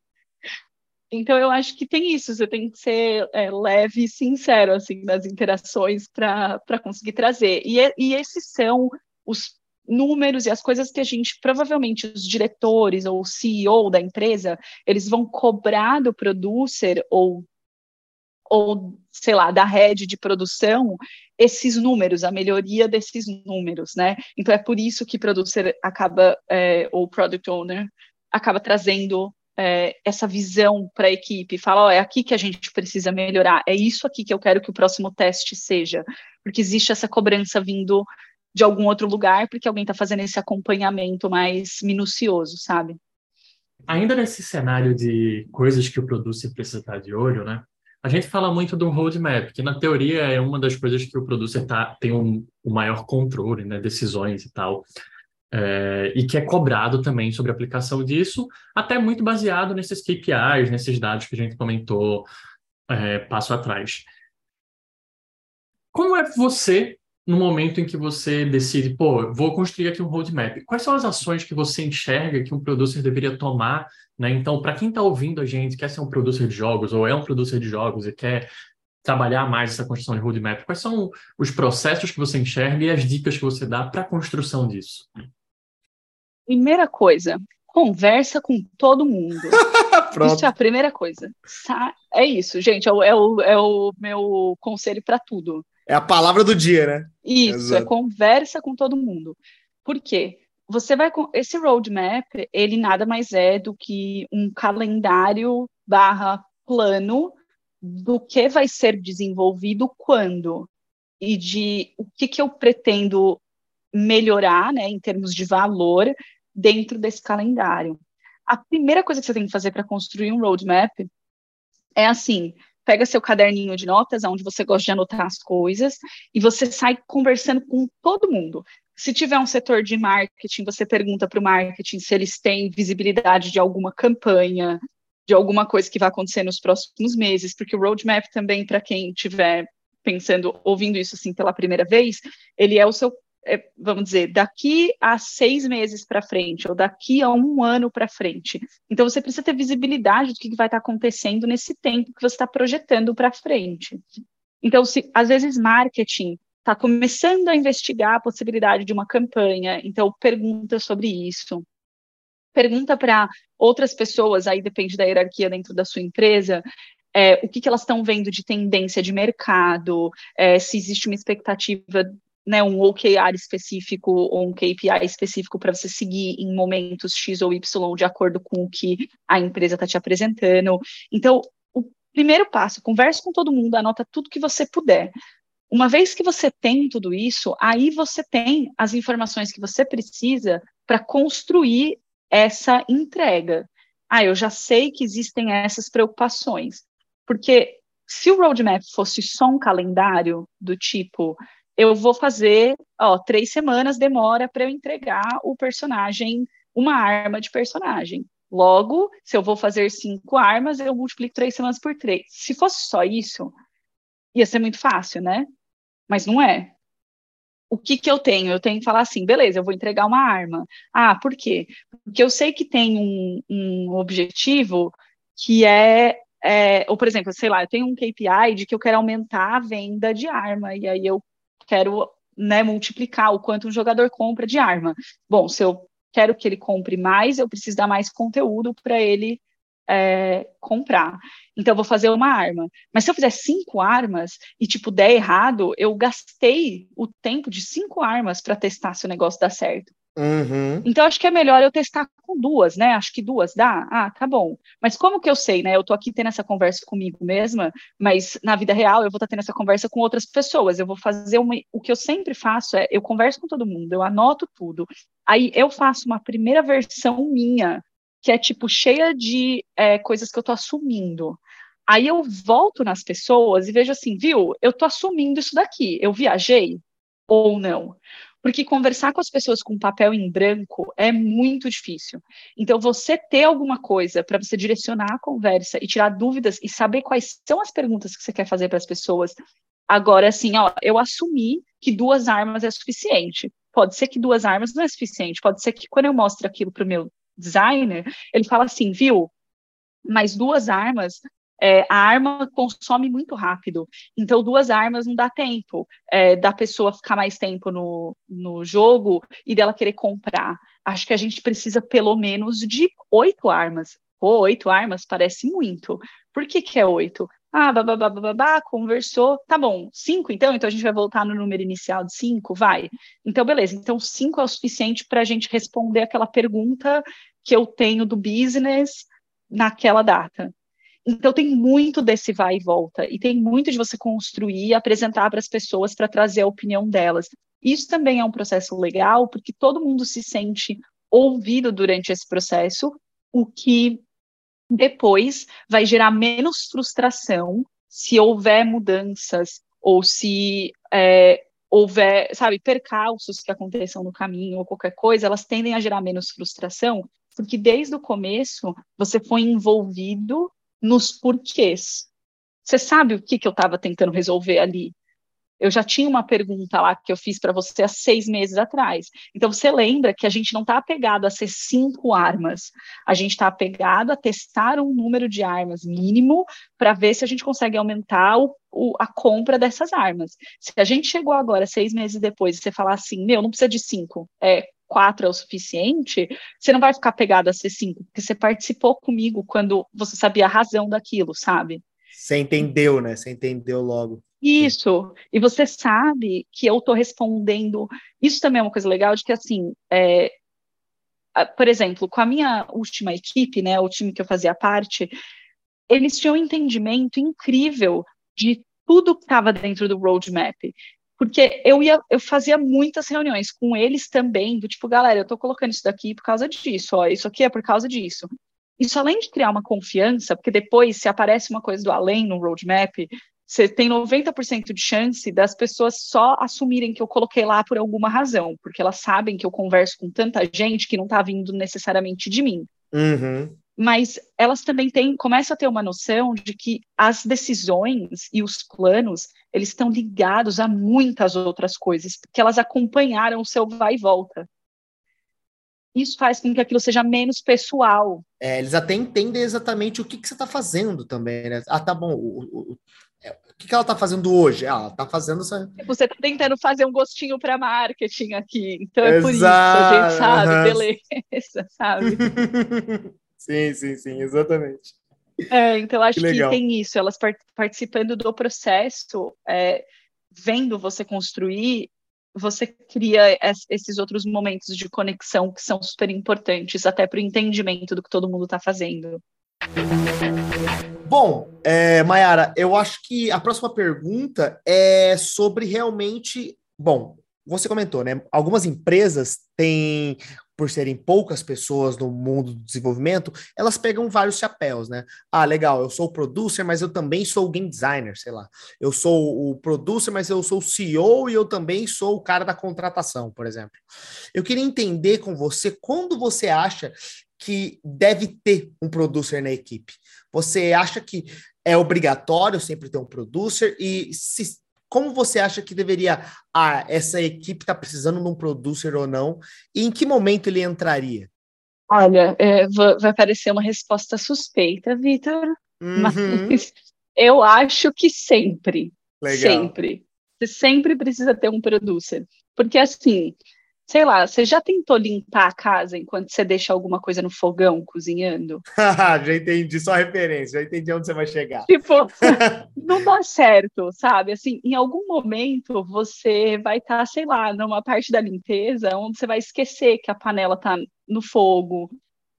Então, eu acho que tem isso, você tem que ser é, leve e sincero, assim, nas interações para conseguir trazer. E, e esses são os números e as coisas que a gente, provavelmente, os diretores ou o CEO da empresa, eles vão cobrar do producer ou, ou sei lá, da rede de produção, esses números, a melhoria desses números, né? Então, é por isso que producer acaba, é, ou product owner, acaba trazendo é, essa visão para a equipe, fala, oh, é aqui que a gente precisa melhorar, é isso aqui que eu quero que o próximo teste seja, porque existe essa cobrança vindo de algum outro lugar, porque alguém está fazendo esse acompanhamento mais minucioso, sabe? Ainda nesse cenário de coisas que o producer precisa estar de olho, né? A gente fala muito do roadmap, que na teoria é uma das coisas que o producer tá, tem um, o maior controle, né? Decisões e tal é, e que é cobrado também sobre a aplicação disso, até muito baseado nesses KPIs, nesses dados que a gente comentou é, passo atrás. Como é você, no momento em que você decide, pô, vou construir aqui um roadmap, quais são as ações que você enxerga que um producer deveria tomar? Né? Então, para quem está ouvindo a gente, quer ser um producer de jogos, ou é um producer de jogos e quer trabalhar mais essa construção de roadmap, quais são os processos que você enxerga e as dicas que você dá para a construção disso? Primeira coisa, conversa com todo mundo. isso é a primeira coisa. É isso, gente, é o, é o, é o meu conselho para tudo. É a palavra do dia, né? Isso, é Exato. é conversa com todo mundo. Por quê? Você vai com esse roadmap, ele nada mais é do que um calendário barra plano do que vai ser desenvolvido quando e de o que, que eu pretendo melhorar, né, em termos de valor, dentro desse calendário. A primeira coisa que você tem que fazer para construir um roadmap é assim: pega seu caderninho de notas, onde você gosta de anotar as coisas, e você sai conversando com todo mundo. Se tiver um setor de marketing, você pergunta para o marketing se eles têm visibilidade de alguma campanha, de alguma coisa que vai acontecer nos próximos meses, porque o roadmap também, para quem estiver pensando, ouvindo isso assim pela primeira vez, ele é o seu é, vamos dizer, daqui a seis meses para frente, ou daqui a um ano para frente. Então, você precisa ter visibilidade do que vai estar tá acontecendo nesse tempo que você está projetando para frente. Então, se às vezes marketing está começando a investigar a possibilidade de uma campanha, então pergunta sobre isso. Pergunta para outras pessoas, aí depende da hierarquia dentro da sua empresa, é, o que, que elas estão vendo de tendência de mercado, é, se existe uma expectativa né, um OKR específico ou um KPI específico para você seguir em momentos X ou Y de acordo com o que a empresa está te apresentando. Então, o primeiro passo, converse com todo mundo, anota tudo que você puder. Uma vez que você tem tudo isso, aí você tem as informações que você precisa para construir essa entrega. Ah, eu já sei que existem essas preocupações. Porque se o roadmap fosse só um calendário do tipo, eu vou fazer, ó, três semanas demora para eu entregar o personagem, uma arma de personagem. Logo, se eu vou fazer cinco armas, eu multiplico três semanas por três. Se fosse só isso, ia ser muito fácil, né? Mas não é. O que, que eu tenho? Eu tenho que falar assim, beleza, eu vou entregar uma arma. Ah, por quê? Porque eu sei que tem um, um objetivo que é, é, ou por exemplo, sei lá, eu tenho um KPI de que eu quero aumentar a venda de arma, e aí eu quero né, multiplicar o quanto um jogador compra de arma. Bom, se eu quero que ele compre mais, eu preciso dar mais conteúdo para ele é, comprar. Então, eu vou fazer uma arma. Mas se eu fizer cinco armas e, tipo, der errado, eu gastei o tempo de cinco armas para testar se o negócio dá certo. Uhum. Então, acho que é melhor eu testar com duas, né? Acho que duas dá. Ah, tá bom. Mas como que eu sei, né? Eu tô aqui tendo essa conversa comigo mesma, mas na vida real eu vou estar tendo essa conversa com outras pessoas. Eu vou fazer uma. O que eu sempre faço é eu converso com todo mundo, eu anoto tudo. Aí eu faço uma primeira versão minha, que é tipo cheia de é, coisas que eu tô assumindo. Aí eu volto nas pessoas e vejo assim, viu? Eu tô assumindo isso daqui. Eu viajei ou não? Porque conversar com as pessoas com papel em branco é muito difícil. Então, você ter alguma coisa para você direcionar a conversa e tirar dúvidas e saber quais são as perguntas que você quer fazer para as pessoas. Agora, assim, ó, eu assumi que duas armas é suficiente. Pode ser que duas armas não é suficiente. Pode ser que quando eu mostro aquilo para o meu designer, ele fala assim, viu? Mas duas armas é, a arma consome muito rápido. Então, duas armas não dá tempo é, da pessoa ficar mais tempo no, no jogo e dela querer comprar. Acho que a gente precisa pelo menos de oito armas. Pô, oito armas parece muito. Por que, que é oito? Ah, babá, babá, conversou. Tá bom, cinco então? Então a gente vai voltar no número inicial de cinco? Vai. Então, beleza. Então, cinco é o suficiente para a gente responder aquela pergunta que eu tenho do business naquela data. Então tem muito desse vai e volta e tem muito de você construir apresentar para as pessoas para trazer a opinião delas. Isso também é um processo legal porque todo mundo se sente ouvido durante esse processo, o que depois vai gerar menos frustração se houver mudanças ou se é, houver, sabe, percalços que aconteçam no caminho ou qualquer coisa, elas tendem a gerar menos frustração, porque desde o começo você foi envolvido nos porquês. Você sabe o que, que eu estava tentando resolver ali? Eu já tinha uma pergunta lá que eu fiz para você há seis meses atrás. Então, você lembra que a gente não está apegado a ser cinco armas. A gente está apegado a testar um número de armas mínimo para ver se a gente consegue aumentar o, o, a compra dessas armas. Se a gente chegou agora, seis meses depois, e você falar assim, meu, não precisa de cinco, é quatro é o suficiente, você não vai ficar pegado a ser cinco, porque você participou comigo quando você sabia a razão daquilo, sabe? Você entendeu, né? Você entendeu logo. Isso, e você sabe que eu estou respondendo. Isso também é uma coisa legal, de que assim, é, por exemplo, com a minha última equipe, né, o time que eu fazia parte, eles tinham um entendimento incrível de tudo que estava dentro do roadmap porque eu ia, eu fazia muitas reuniões com eles também, do tipo, galera, eu tô colocando isso daqui por causa disso, ó, isso aqui é por causa disso. Isso além de criar uma confiança, porque depois se aparece uma coisa do além no roadmap, você tem 90% de chance das pessoas só assumirem que eu coloquei lá por alguma razão, porque elas sabem que eu converso com tanta gente que não está vindo necessariamente de mim. Uhum mas elas também têm, começam a ter uma noção de que as decisões e os planos, eles estão ligados a muitas outras coisas, porque elas acompanharam o seu vai e volta. Isso faz com que aquilo seja menos pessoal. É, eles até entendem exatamente o que, que você está fazendo também, né? Ah, tá bom. O, o, é, o que, que ela está fazendo hoje? Ah, ela está fazendo essa. Você está tentando fazer um gostinho para marketing aqui. Então é Exato. por isso, a gente sabe, beleza, sabe? Sim, sim, sim, exatamente. É, então acho que, que, tem isso, elas participando do processo, é, vendo você construir, você cria esses outros momentos de conexão que são super importantes, até para o entendimento do que todo mundo está fazendo. Bom, é, Mayara, eu acho que a próxima pergunta é sobre realmente. Bom, você comentou, né? Algumas empresas têm por serem poucas pessoas no mundo do desenvolvimento, elas pegam vários chapéus, né? Ah, legal, eu sou o producer, mas eu também sou o game designer, sei lá. Eu sou o producer, mas eu sou o CEO e eu também sou o cara da contratação, por exemplo. Eu queria entender com você quando você acha que deve ter um producer na equipe. Você acha que é obrigatório sempre ter um producer e se como você acha que deveria ah, essa equipe está precisando de um producer ou não? E em que momento ele entraria? Olha, é, vai parecer uma resposta suspeita, Vitor, uhum. mas eu acho que sempre, Legal. sempre. Você sempre precisa ter um producer. Porque, assim, sei lá, você já tentou limpar a casa enquanto você deixa alguma coisa no fogão cozinhando? já entendi sua referência, já entendi onde você vai chegar. Tipo, não dá certo, sabe? Assim, em algum momento você vai estar, tá, sei lá, numa parte da limpeza onde você vai esquecer que a panela tá no fogo,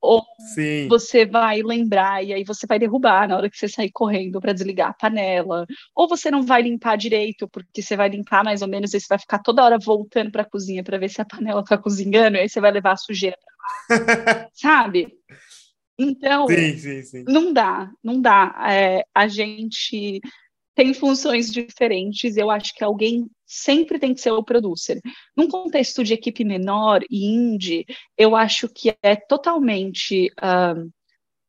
ou Sim. você vai lembrar e aí você vai derrubar na hora que você sair correndo para desligar a panela, ou você não vai limpar direito, porque você vai limpar mais ou menos e você vai ficar toda hora voltando para a cozinha para ver se a panela está cozinhando, e aí você vai levar a sujeira sabe? Então, sim, sim, sim. não dá, não dá. É, a gente tem funções diferentes. Eu acho que alguém sempre tem que ser o producer. Num contexto de equipe menor e indie, eu acho que é totalmente. Uh,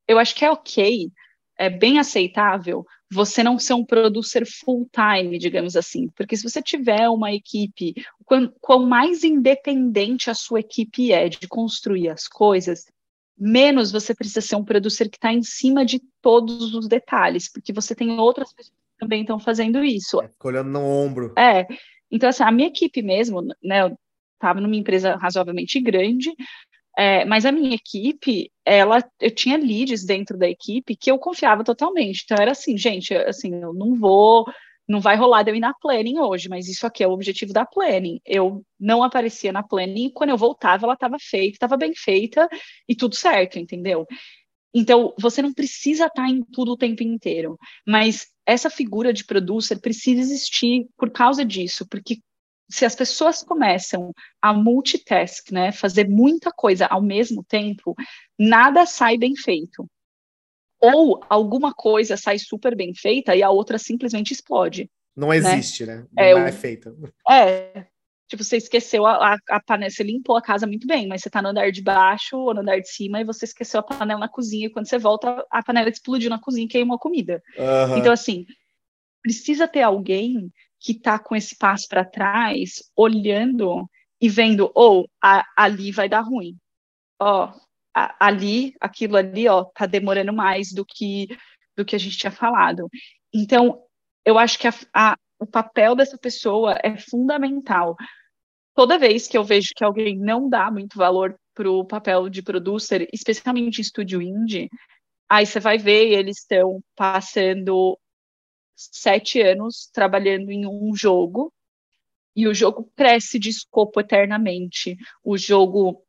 eu acho que é ok, é bem aceitável você não ser um producer full time, digamos assim, porque se você tiver uma equipe, quanto mais independente a sua equipe é de construir as coisas, menos você precisa ser um producer que está em cima de todos os detalhes, porque você tem outras pessoas também estão fazendo isso. É, olhando no ombro. É. Então, assim, a minha equipe mesmo, né, eu estava numa empresa razoavelmente grande, é, mas a minha equipe, ela, eu tinha leads dentro da equipe que eu confiava totalmente. Então, era assim, gente, assim, eu não vou, não vai rolar de eu ir na planning hoje, mas isso aqui é o objetivo da planning. Eu não aparecia na planning, e quando eu voltava, ela estava feita, estava bem feita e tudo certo, entendeu? Então, você não precisa estar em tudo o tempo inteiro, mas essa figura de producer precisa existir por causa disso, porque se as pessoas começam a multitask, né, fazer muita coisa ao mesmo tempo, nada sai bem feito. Ou alguma coisa sai super bem feita e a outra simplesmente explode. Não né? existe, né? né? Não é, é feita. É, Tipo, você esqueceu a, a, a, panela, você limpou a casa muito bem, mas você tá no andar de baixo ou no andar de cima e você esqueceu a panela na cozinha. E quando você volta, a panela explodiu na cozinha e queimou a comida. Uhum. Então, assim, precisa ter alguém que tá com esse passo para trás, olhando e vendo, ou oh, ali vai dar ruim. Ó, oh, ali, aquilo ali, ó, tá demorando mais do que do que a gente tinha falado. Então, eu acho que a, a, o papel dessa pessoa é fundamental. Toda vez que eu vejo que alguém não dá muito valor para o papel de producer, especialmente em estúdio indie, aí você vai ver eles estão passando sete anos trabalhando em um jogo e o jogo cresce de escopo eternamente. O jogo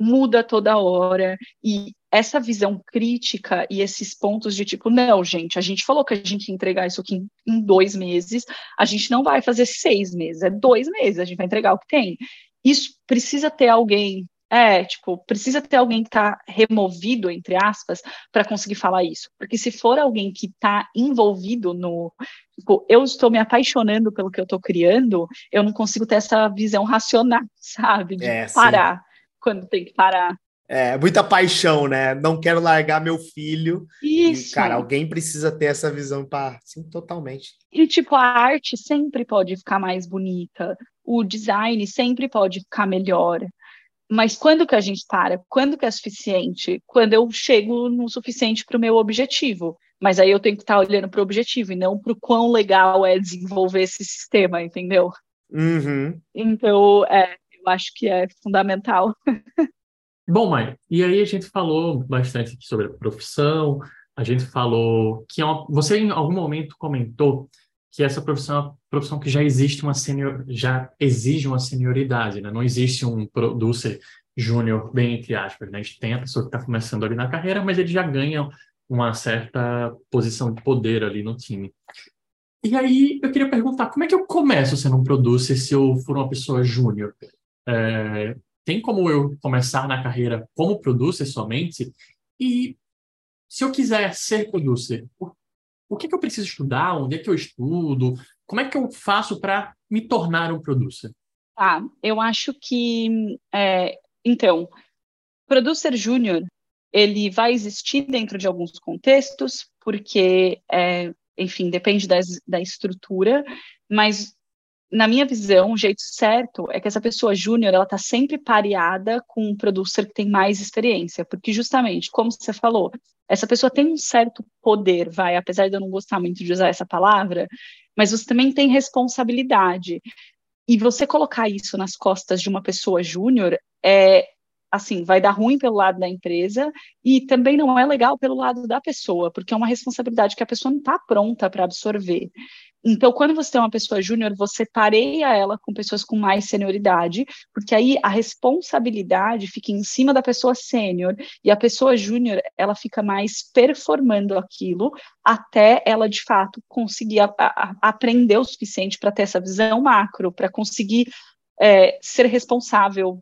muda toda hora e essa visão crítica e esses pontos de tipo, não, gente, a gente falou que a gente ia entregar isso aqui em, em, dois meses, a gente não vai fazer seis meses, é dois meses, a gente vai entregar o que tem. Isso precisa ter alguém, é, tipo, precisa ter alguém que está removido, entre aspas, para conseguir falar isso. Porque se for alguém que está envolvido no, tipo, eu estou me apaixonando pelo que eu estou criando, eu não consigo ter essa visão racional, sabe? De é, parar sim. quando tem que parar. É, muita paixão, né? Não quero largar meu filho. Isso. E, cara, alguém precisa ter essa visão para, sim, totalmente. E tipo, a arte sempre pode ficar mais bonita, o design sempre pode ficar melhor. Mas quando que a gente para? Quando que é suficiente? Quando eu chego no suficiente para o meu objetivo. Mas aí eu tenho que estar tá olhando para o objetivo e não para o quão legal é desenvolver esse sistema, entendeu? Uhum. Então, é, eu acho que é fundamental. Bom, mãe, e aí a gente falou bastante sobre a profissão, a gente falou que é uma, você em algum momento comentou que essa profissão é uma profissão que já existe uma senior, já exige uma senioridade, né? Não existe um producer júnior, bem entre aspas, né? A gente tem a pessoa que está começando ali na carreira, mas ele já ganha uma certa posição de poder ali no time. E aí eu queria perguntar, como é que eu começo sendo um producer se eu for uma pessoa júnior? É, tem como eu começar na carreira como producer somente? E se eu quiser ser producer, o que, que eu preciso estudar? Onde é que eu estudo? Como é que eu faço para me tornar um producer? Ah, eu acho que, é, então, producer júnior, ele vai existir dentro de alguns contextos, porque, é, enfim, depende das, da estrutura, mas na minha visão, o jeito certo é que essa pessoa júnior, ela está sempre pareada com um producer que tem mais experiência, porque justamente, como você falou, essa pessoa tem um certo poder, vai, apesar de eu não gostar muito de usar essa palavra, mas você também tem responsabilidade. E você colocar isso nas costas de uma pessoa júnior é assim, vai dar ruim pelo lado da empresa e também não é legal pelo lado da pessoa, porque é uma responsabilidade que a pessoa não está pronta para absorver. Então, quando você tem uma pessoa júnior, você pareia ela com pessoas com mais senioridade, porque aí a responsabilidade fica em cima da pessoa sênior e a pessoa júnior, ela fica mais performando aquilo até ela de fato conseguir a, a, aprender o suficiente para ter essa visão macro, para conseguir é, ser responsável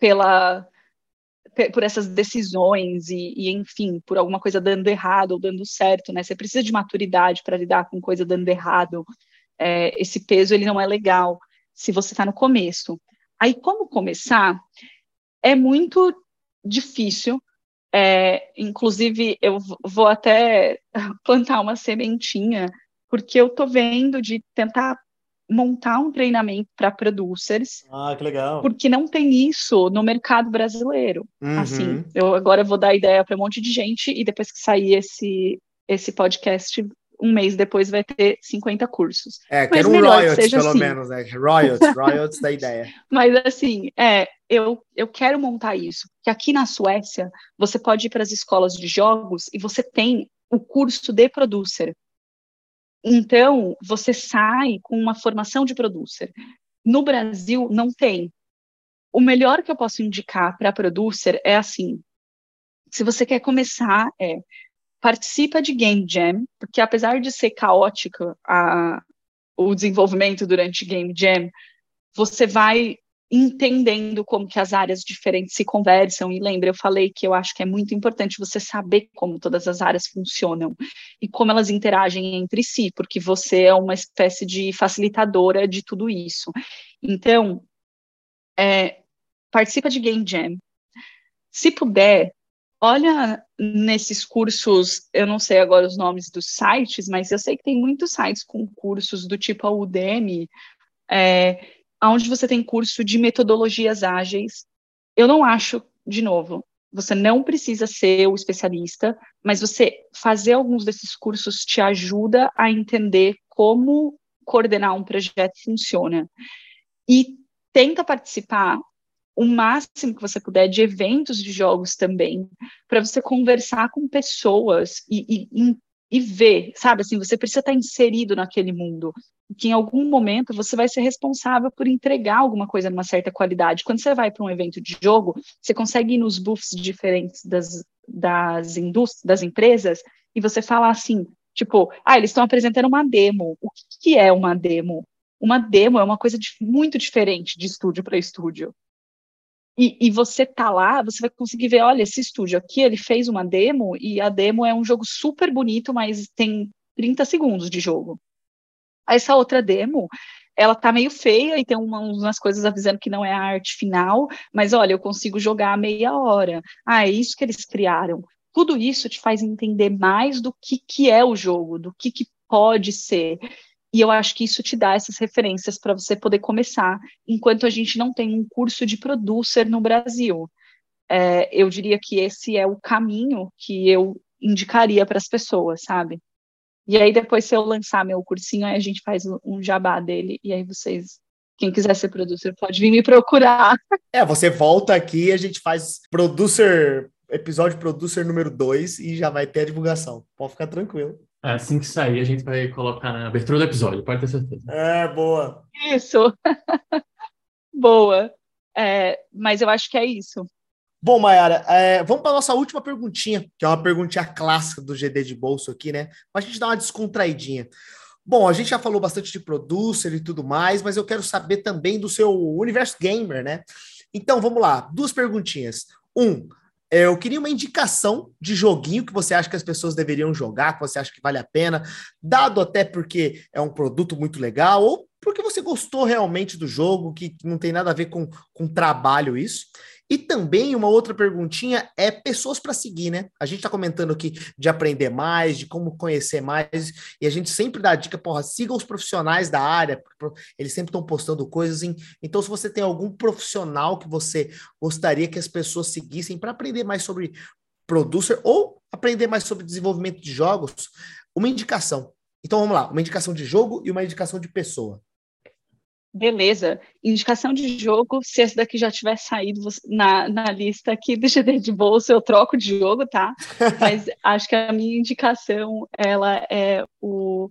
pela por essas decisões e, e, enfim, por alguma coisa dando errado ou dando certo, né? Você precisa de maturidade para lidar com coisa dando errado. É, esse peso ele não é legal se você está no começo. Aí como começar é muito difícil. É, inclusive eu vou até plantar uma sementinha porque eu tô vendo de tentar montar um treinamento para producers. Ah, que legal. Porque não tem isso no mercado brasileiro. Uhum. Assim, eu agora vou dar ideia para um monte de gente e depois que sair esse esse podcast, um mês depois vai ter 50 cursos. É, quero um royalties, pelo assim. menos, né? Royalties, royalties da ideia. Mas assim, é, eu, eu quero montar isso. Que aqui na Suécia, você pode ir para as escolas de jogos e você tem o curso de producer. Então, você sai com uma formação de producer. No Brasil, não tem. O melhor que eu posso indicar para producer é assim: se você quer começar, é participa de Game Jam, porque apesar de ser caótica a, o desenvolvimento durante Game Jam, você vai entendendo como que as áreas diferentes se conversam. E lembra, eu falei que eu acho que é muito importante você saber como todas as áreas funcionam e como elas interagem entre si, porque você é uma espécie de facilitadora de tudo isso. Então, é, participa de Game Jam. Se puder, olha nesses cursos, eu não sei agora os nomes dos sites, mas eu sei que tem muitos sites com cursos do tipo a Udemy, é, onde você tem curso de metodologias ágeis. Eu não acho, de novo, você não precisa ser o especialista, mas você fazer alguns desses cursos te ajuda a entender como coordenar um projeto funciona. E tenta participar o máximo que você puder de eventos de jogos também, para você conversar com pessoas e, e, e ver, sabe? Assim, você precisa estar inserido naquele mundo que em algum momento você vai ser responsável por entregar alguma coisa numa certa qualidade. Quando você vai para um evento de jogo, você consegue ir nos booths diferentes das, das indústrias, das empresas, e você fala assim, tipo, ah, eles estão apresentando uma demo. O que, que é uma demo? Uma demo é uma coisa de, muito diferente de estúdio para estúdio. E, e, você tá lá, você vai conseguir ver, olha, esse estúdio aqui, ele fez uma demo, e a demo é um jogo super bonito, mas tem 30 segundos de jogo. Essa outra demo, ela tá meio feia e tem uma, umas coisas avisando que não é a arte final, mas olha, eu consigo jogar meia hora. Ah, é isso que eles criaram. Tudo isso te faz entender mais do que, que é o jogo, do que, que pode ser. E eu acho que isso te dá essas referências para você poder começar, enquanto a gente não tem um curso de producer no Brasil. É, eu diria que esse é o caminho que eu indicaria para as pessoas, sabe? E aí, depois, se eu lançar meu cursinho, aí a gente faz um jabá dele, e aí vocês quem quiser ser producer pode vir me procurar. É, você volta aqui e a gente faz producer, episódio producer número 2 e já vai ter a divulgação. Pode ficar tranquilo. Assim que sair, a gente vai colocar na abertura do episódio, pode ter certeza. É, boa. Isso. boa. É, mas eu acho que é isso. Bom, Mayara, é, vamos para a nossa última perguntinha, que é uma perguntinha clássica do GD de bolso aqui, né? Para a gente dar uma descontraidinha. Bom, a gente já falou bastante de producer e tudo mais, mas eu quero saber também do seu universo gamer, né? Então, vamos lá, duas perguntinhas. Um, eu queria uma indicação de joguinho que você acha que as pessoas deveriam jogar, que você acha que vale a pena, dado até porque é um produto muito legal, ou porque você gostou realmente do jogo, que não tem nada a ver com, com trabalho isso. E também uma outra perguntinha é pessoas para seguir, né? A gente está comentando aqui de aprender mais, de como conhecer mais, e a gente sempre dá a dica, porra, siga os profissionais da área, eles sempre estão postando coisas. Em... Então, se você tem algum profissional que você gostaria que as pessoas seguissem para aprender mais sobre producer ou aprender mais sobre desenvolvimento de jogos, uma indicação. Então vamos lá, uma indicação de jogo e uma indicação de pessoa. Beleza, indicação de jogo, se esse daqui já tiver saído na, na lista aqui do GD de bolsa, eu troco de jogo, tá? Mas acho que a minha indicação, ela é o,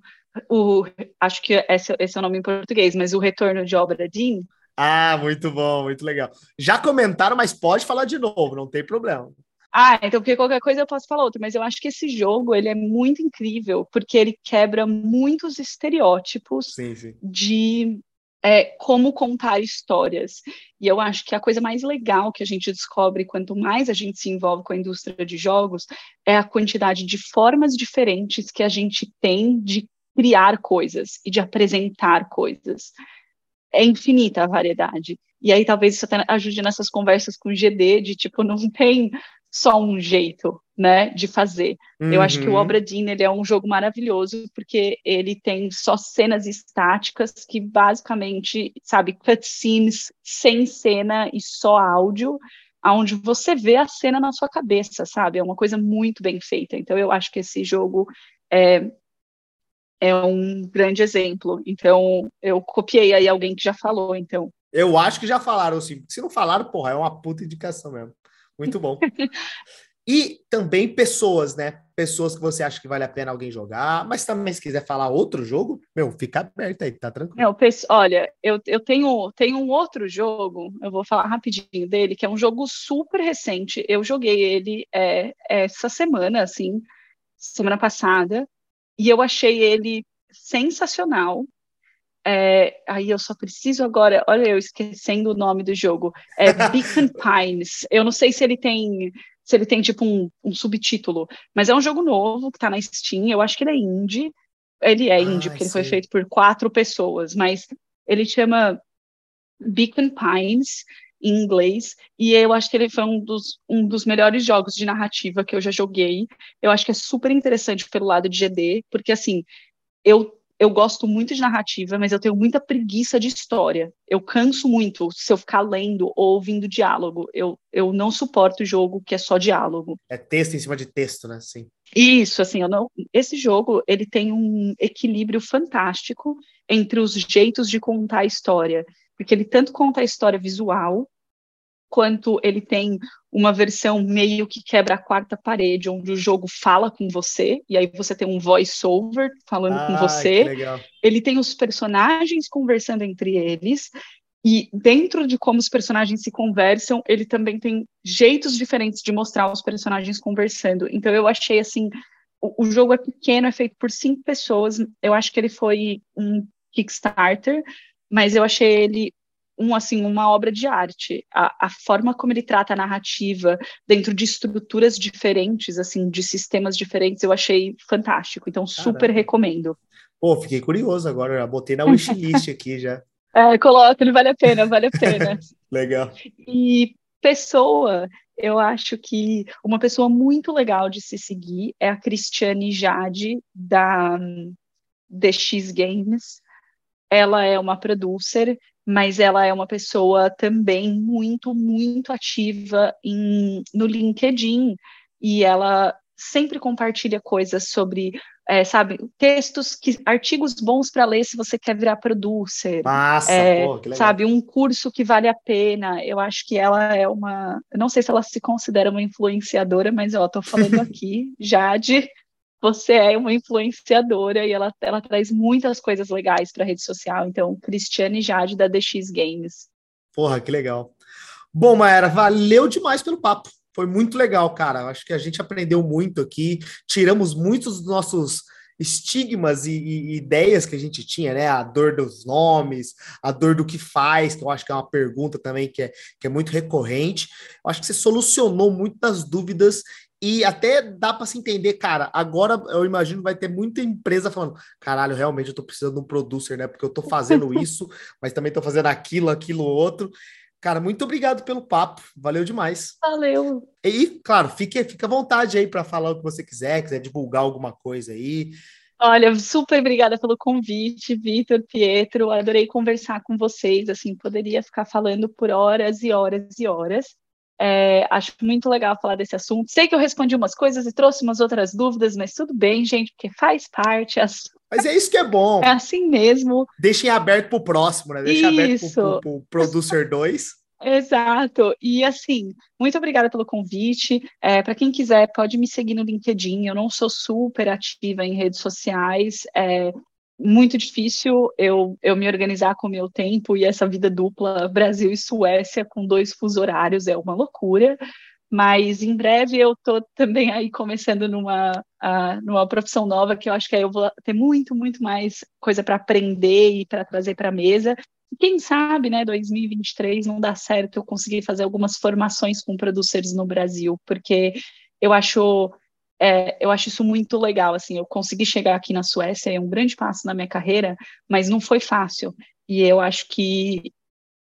o acho que esse, esse é o nome em português, mas o Retorno de Obra Dean. Ah, muito bom, muito legal. Já comentaram, mas pode falar de novo, não tem problema. Ah, então porque qualquer coisa eu posso falar outra, mas eu acho que esse jogo ele é muito incrível porque ele quebra muitos estereótipos sim, sim. de é, como contar histórias. E eu acho que a coisa mais legal que a gente descobre quanto mais a gente se envolve com a indústria de jogos é a quantidade de formas diferentes que a gente tem de criar coisas e de apresentar coisas. É infinita a variedade. E aí talvez isso até ajude nessas conversas com o GD de tipo, não tem só um jeito, né, de fazer. Uhum. Eu acho que o uhum. Obra Dinn, ele é um jogo maravilhoso porque ele tem só cenas estáticas que basicamente, sabe, cutscenes sem cena e só áudio, aonde você vê a cena na sua cabeça, sabe? É uma coisa muito bem feita. Então eu acho que esse jogo é é um grande exemplo. Então eu copiei aí alguém que já falou, então. Eu acho que já falaram, sim. Se não falaram, porra, é uma puta indicação mesmo. Muito bom. e também pessoas, né? Pessoas que você acha que vale a pena alguém jogar, mas também se quiser falar outro jogo, meu, fica aberto aí, tá tranquilo. Não, olha, eu, eu tenho, tenho um outro jogo, eu vou falar rapidinho dele, que é um jogo super recente. Eu joguei ele é, essa semana, assim, semana passada, e eu achei ele sensacional. É, aí eu só preciso agora, olha, eu esquecendo o nome do jogo. É Beacon Pines. Eu não sei se ele tem se ele tem tipo um, um subtítulo, mas é um jogo novo que tá na Steam. Eu acho que ele é indie. Ele é indie, ah, porque ele foi feito por quatro pessoas, mas ele chama Beacon Pines em inglês, e eu acho que ele foi um dos, um dos melhores jogos de narrativa que eu já joguei. Eu acho que é super interessante pelo lado de GD, porque assim, eu eu gosto muito de narrativa, mas eu tenho muita preguiça de história. Eu canso muito se eu ficar lendo ou ouvindo diálogo. Eu, eu não suporto jogo que é só diálogo. É texto em cima de texto, né? Sim. Isso, assim, eu não. Esse jogo ele tem um equilíbrio fantástico entre os jeitos de contar a história, porque ele tanto conta a história visual quanto ele tem uma versão meio que quebra a quarta parede, onde o jogo fala com você, e aí você tem um voice-over falando ah, com você. Ele tem os personagens conversando entre eles, e dentro de como os personagens se conversam, ele também tem jeitos diferentes de mostrar os personagens conversando. Então eu achei assim, o, o jogo é pequeno, é feito por cinco pessoas. Eu acho que ele foi um Kickstarter, mas eu achei ele um assim uma obra de arte. A, a, forma como ele trata a narrativa dentro de estruturas diferentes assim de sistemas diferentes eu achei fantástico. Então super Caramba. recomendo. Pô fiquei curioso agora já botei na wishlist aqui já. É, coloca ele vale a pena vale a pena. Legal. E pessoa eu acho que uma pessoa muito legal de se seguir é a Cristiane Jade da DX Games. Ela é uma producer mas ela é uma pessoa também muito, muito ativa em, no LinkedIn e ela sempre compartilha coisas sobre, é, sabe, textos, que, artigos bons para ler se você quer virar producer. Massa, é, pô, que legal. Sabe, um curso que vale a pena. Eu acho que ela é uma, não sei se ela se considera uma influenciadora, mas ó, tô falando aqui já de você é uma influenciadora e ela, ela traz muitas coisas legais para a rede social. Então, Cristiane Jade da DX Games. Porra, que legal. Bom, Maera, valeu demais pelo papo. Foi muito legal, cara. Acho que a gente aprendeu muito aqui, tiramos muitos dos nossos estigmas e, e, ideias que a gente tinha, né? A dor dos nomes, a dor do que faz, que eu acho que é uma pergunta também que é, que é muito recorrente. Eu acho que você solucionou muitas dúvidas e até dá para se entender, cara. Agora eu imagino vai ter muita empresa falando: caralho, realmente eu tô precisando de um producer, né? Porque eu tô fazendo isso, mas também tô fazendo aquilo, aquilo, outro. Cara, muito obrigado pelo papo. Valeu demais. Valeu. E, claro, fique, fique à vontade aí para falar o que você quiser, quiser divulgar alguma coisa aí. Olha, super obrigada pelo convite, Vitor, Pietro. Adorei conversar com vocês. Assim, poderia ficar falando por horas e horas e horas. É, acho muito legal falar desse assunto. Sei que eu respondi umas coisas e trouxe umas outras dúvidas, mas tudo bem, gente, porque faz parte. As, Mas é isso que é bom. É assim mesmo. Deixem aberto para o próximo, né? Deixem aberto para o Producer 2. Exato. E assim, muito obrigada pelo convite. É, para quem quiser, pode me seguir no LinkedIn. Eu não sou super ativa em redes sociais. É muito difícil eu, eu me organizar com o meu tempo e essa vida dupla Brasil e Suécia com dois fusos horários é uma loucura. Mas em breve eu estou também aí começando numa, uh, numa profissão nova que eu acho que aí eu vou ter muito, muito mais coisa para aprender e para trazer para a mesa quem sabe, né, 2023 não dá certo eu conseguir fazer algumas formações com producers no Brasil, porque eu acho é, eu acho isso muito legal, assim, eu consegui chegar aqui na Suécia, é um grande passo na minha carreira, mas não foi fácil, e eu acho que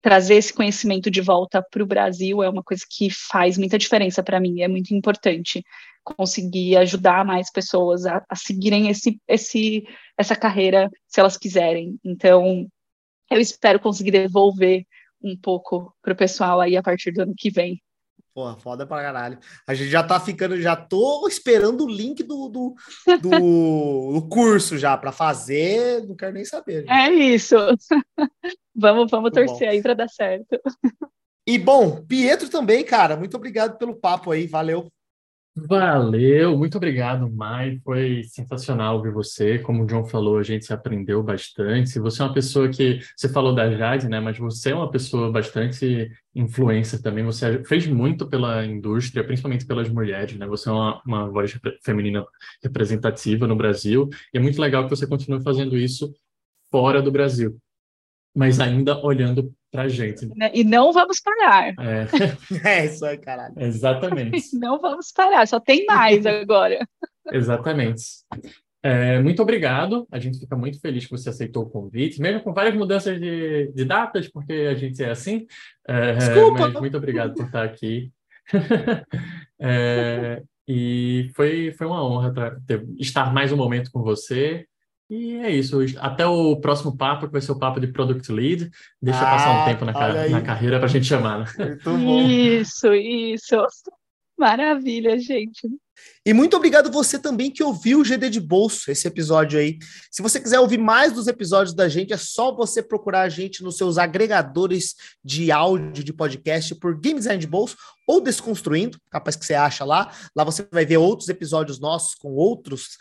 trazer esse conhecimento de volta para o Brasil é uma coisa que faz muita diferença para mim, é muito importante conseguir ajudar mais pessoas a, a seguirem esse, esse, essa carreira se elas quiserem, então eu espero conseguir devolver um pouco pro pessoal aí a partir do ano que vem. Porra, foda pra caralho. A gente já tá ficando, já tô esperando o link do, do, do, do curso já para fazer, não quero nem saber. Gente. É isso. vamos vamos torcer bom. aí para dar certo. E bom, Pietro também, cara, muito obrigado pelo papo aí, valeu. Valeu, muito obrigado, Mai. Foi sensacional ouvir você. Como o John falou, a gente aprendeu bastante. Se você é uma pessoa que. Você falou da Jade, né? Mas você é uma pessoa bastante influencer também. Você fez muito pela indústria, principalmente pelas mulheres, né? Você é uma, uma voz feminina representativa no Brasil. E é muito legal que você continue fazendo isso fora do Brasil mas ainda olhando pra gente. Né, e não vamos parar. É, é isso aí, caralho. Exatamente. Não vamos parar, só tem mais agora. Exatamente. É, muito obrigado. A gente fica muito feliz que você aceitou o convite, mesmo com várias mudanças de, de datas, porque a gente é assim. É, Desculpa. Mas muito obrigado por estar aqui. é, e foi, foi uma honra ter, estar mais um momento com você. E é isso. Até o próximo papo, que vai ser o papo de Product Lead. Deixa ah, passar um tempo na, ca na carreira para a gente chamar. Né? Muito bom. Isso, isso. Maravilha, gente. E muito obrigado você também que ouviu o GD de Bolso, esse episódio aí. Se você quiser ouvir mais dos episódios da gente, é só você procurar a gente nos seus agregadores de áudio de podcast por Game Design de Bolso ou Desconstruindo, capaz que você acha lá. Lá você vai ver outros episódios nossos com outros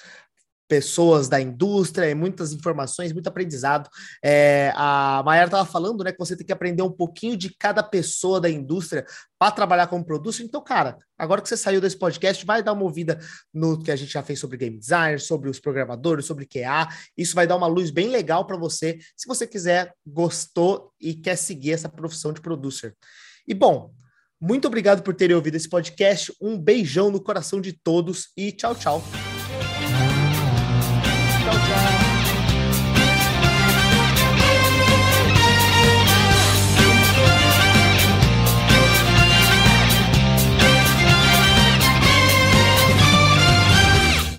pessoas da indústria, muitas informações, muito aprendizado. É, a Mayara estava falando, né, que você tem que aprender um pouquinho de cada pessoa da indústria para trabalhar como produto. Então, cara, agora que você saiu desse podcast, vai dar uma ouvida no que a gente já fez sobre game design, sobre os programadores, sobre QA. Isso vai dar uma luz bem legal para você, se você quiser, gostou e quer seguir essa profissão de producer. E bom, muito obrigado por terem ouvido esse podcast. Um beijão no coração de todos e tchau, tchau.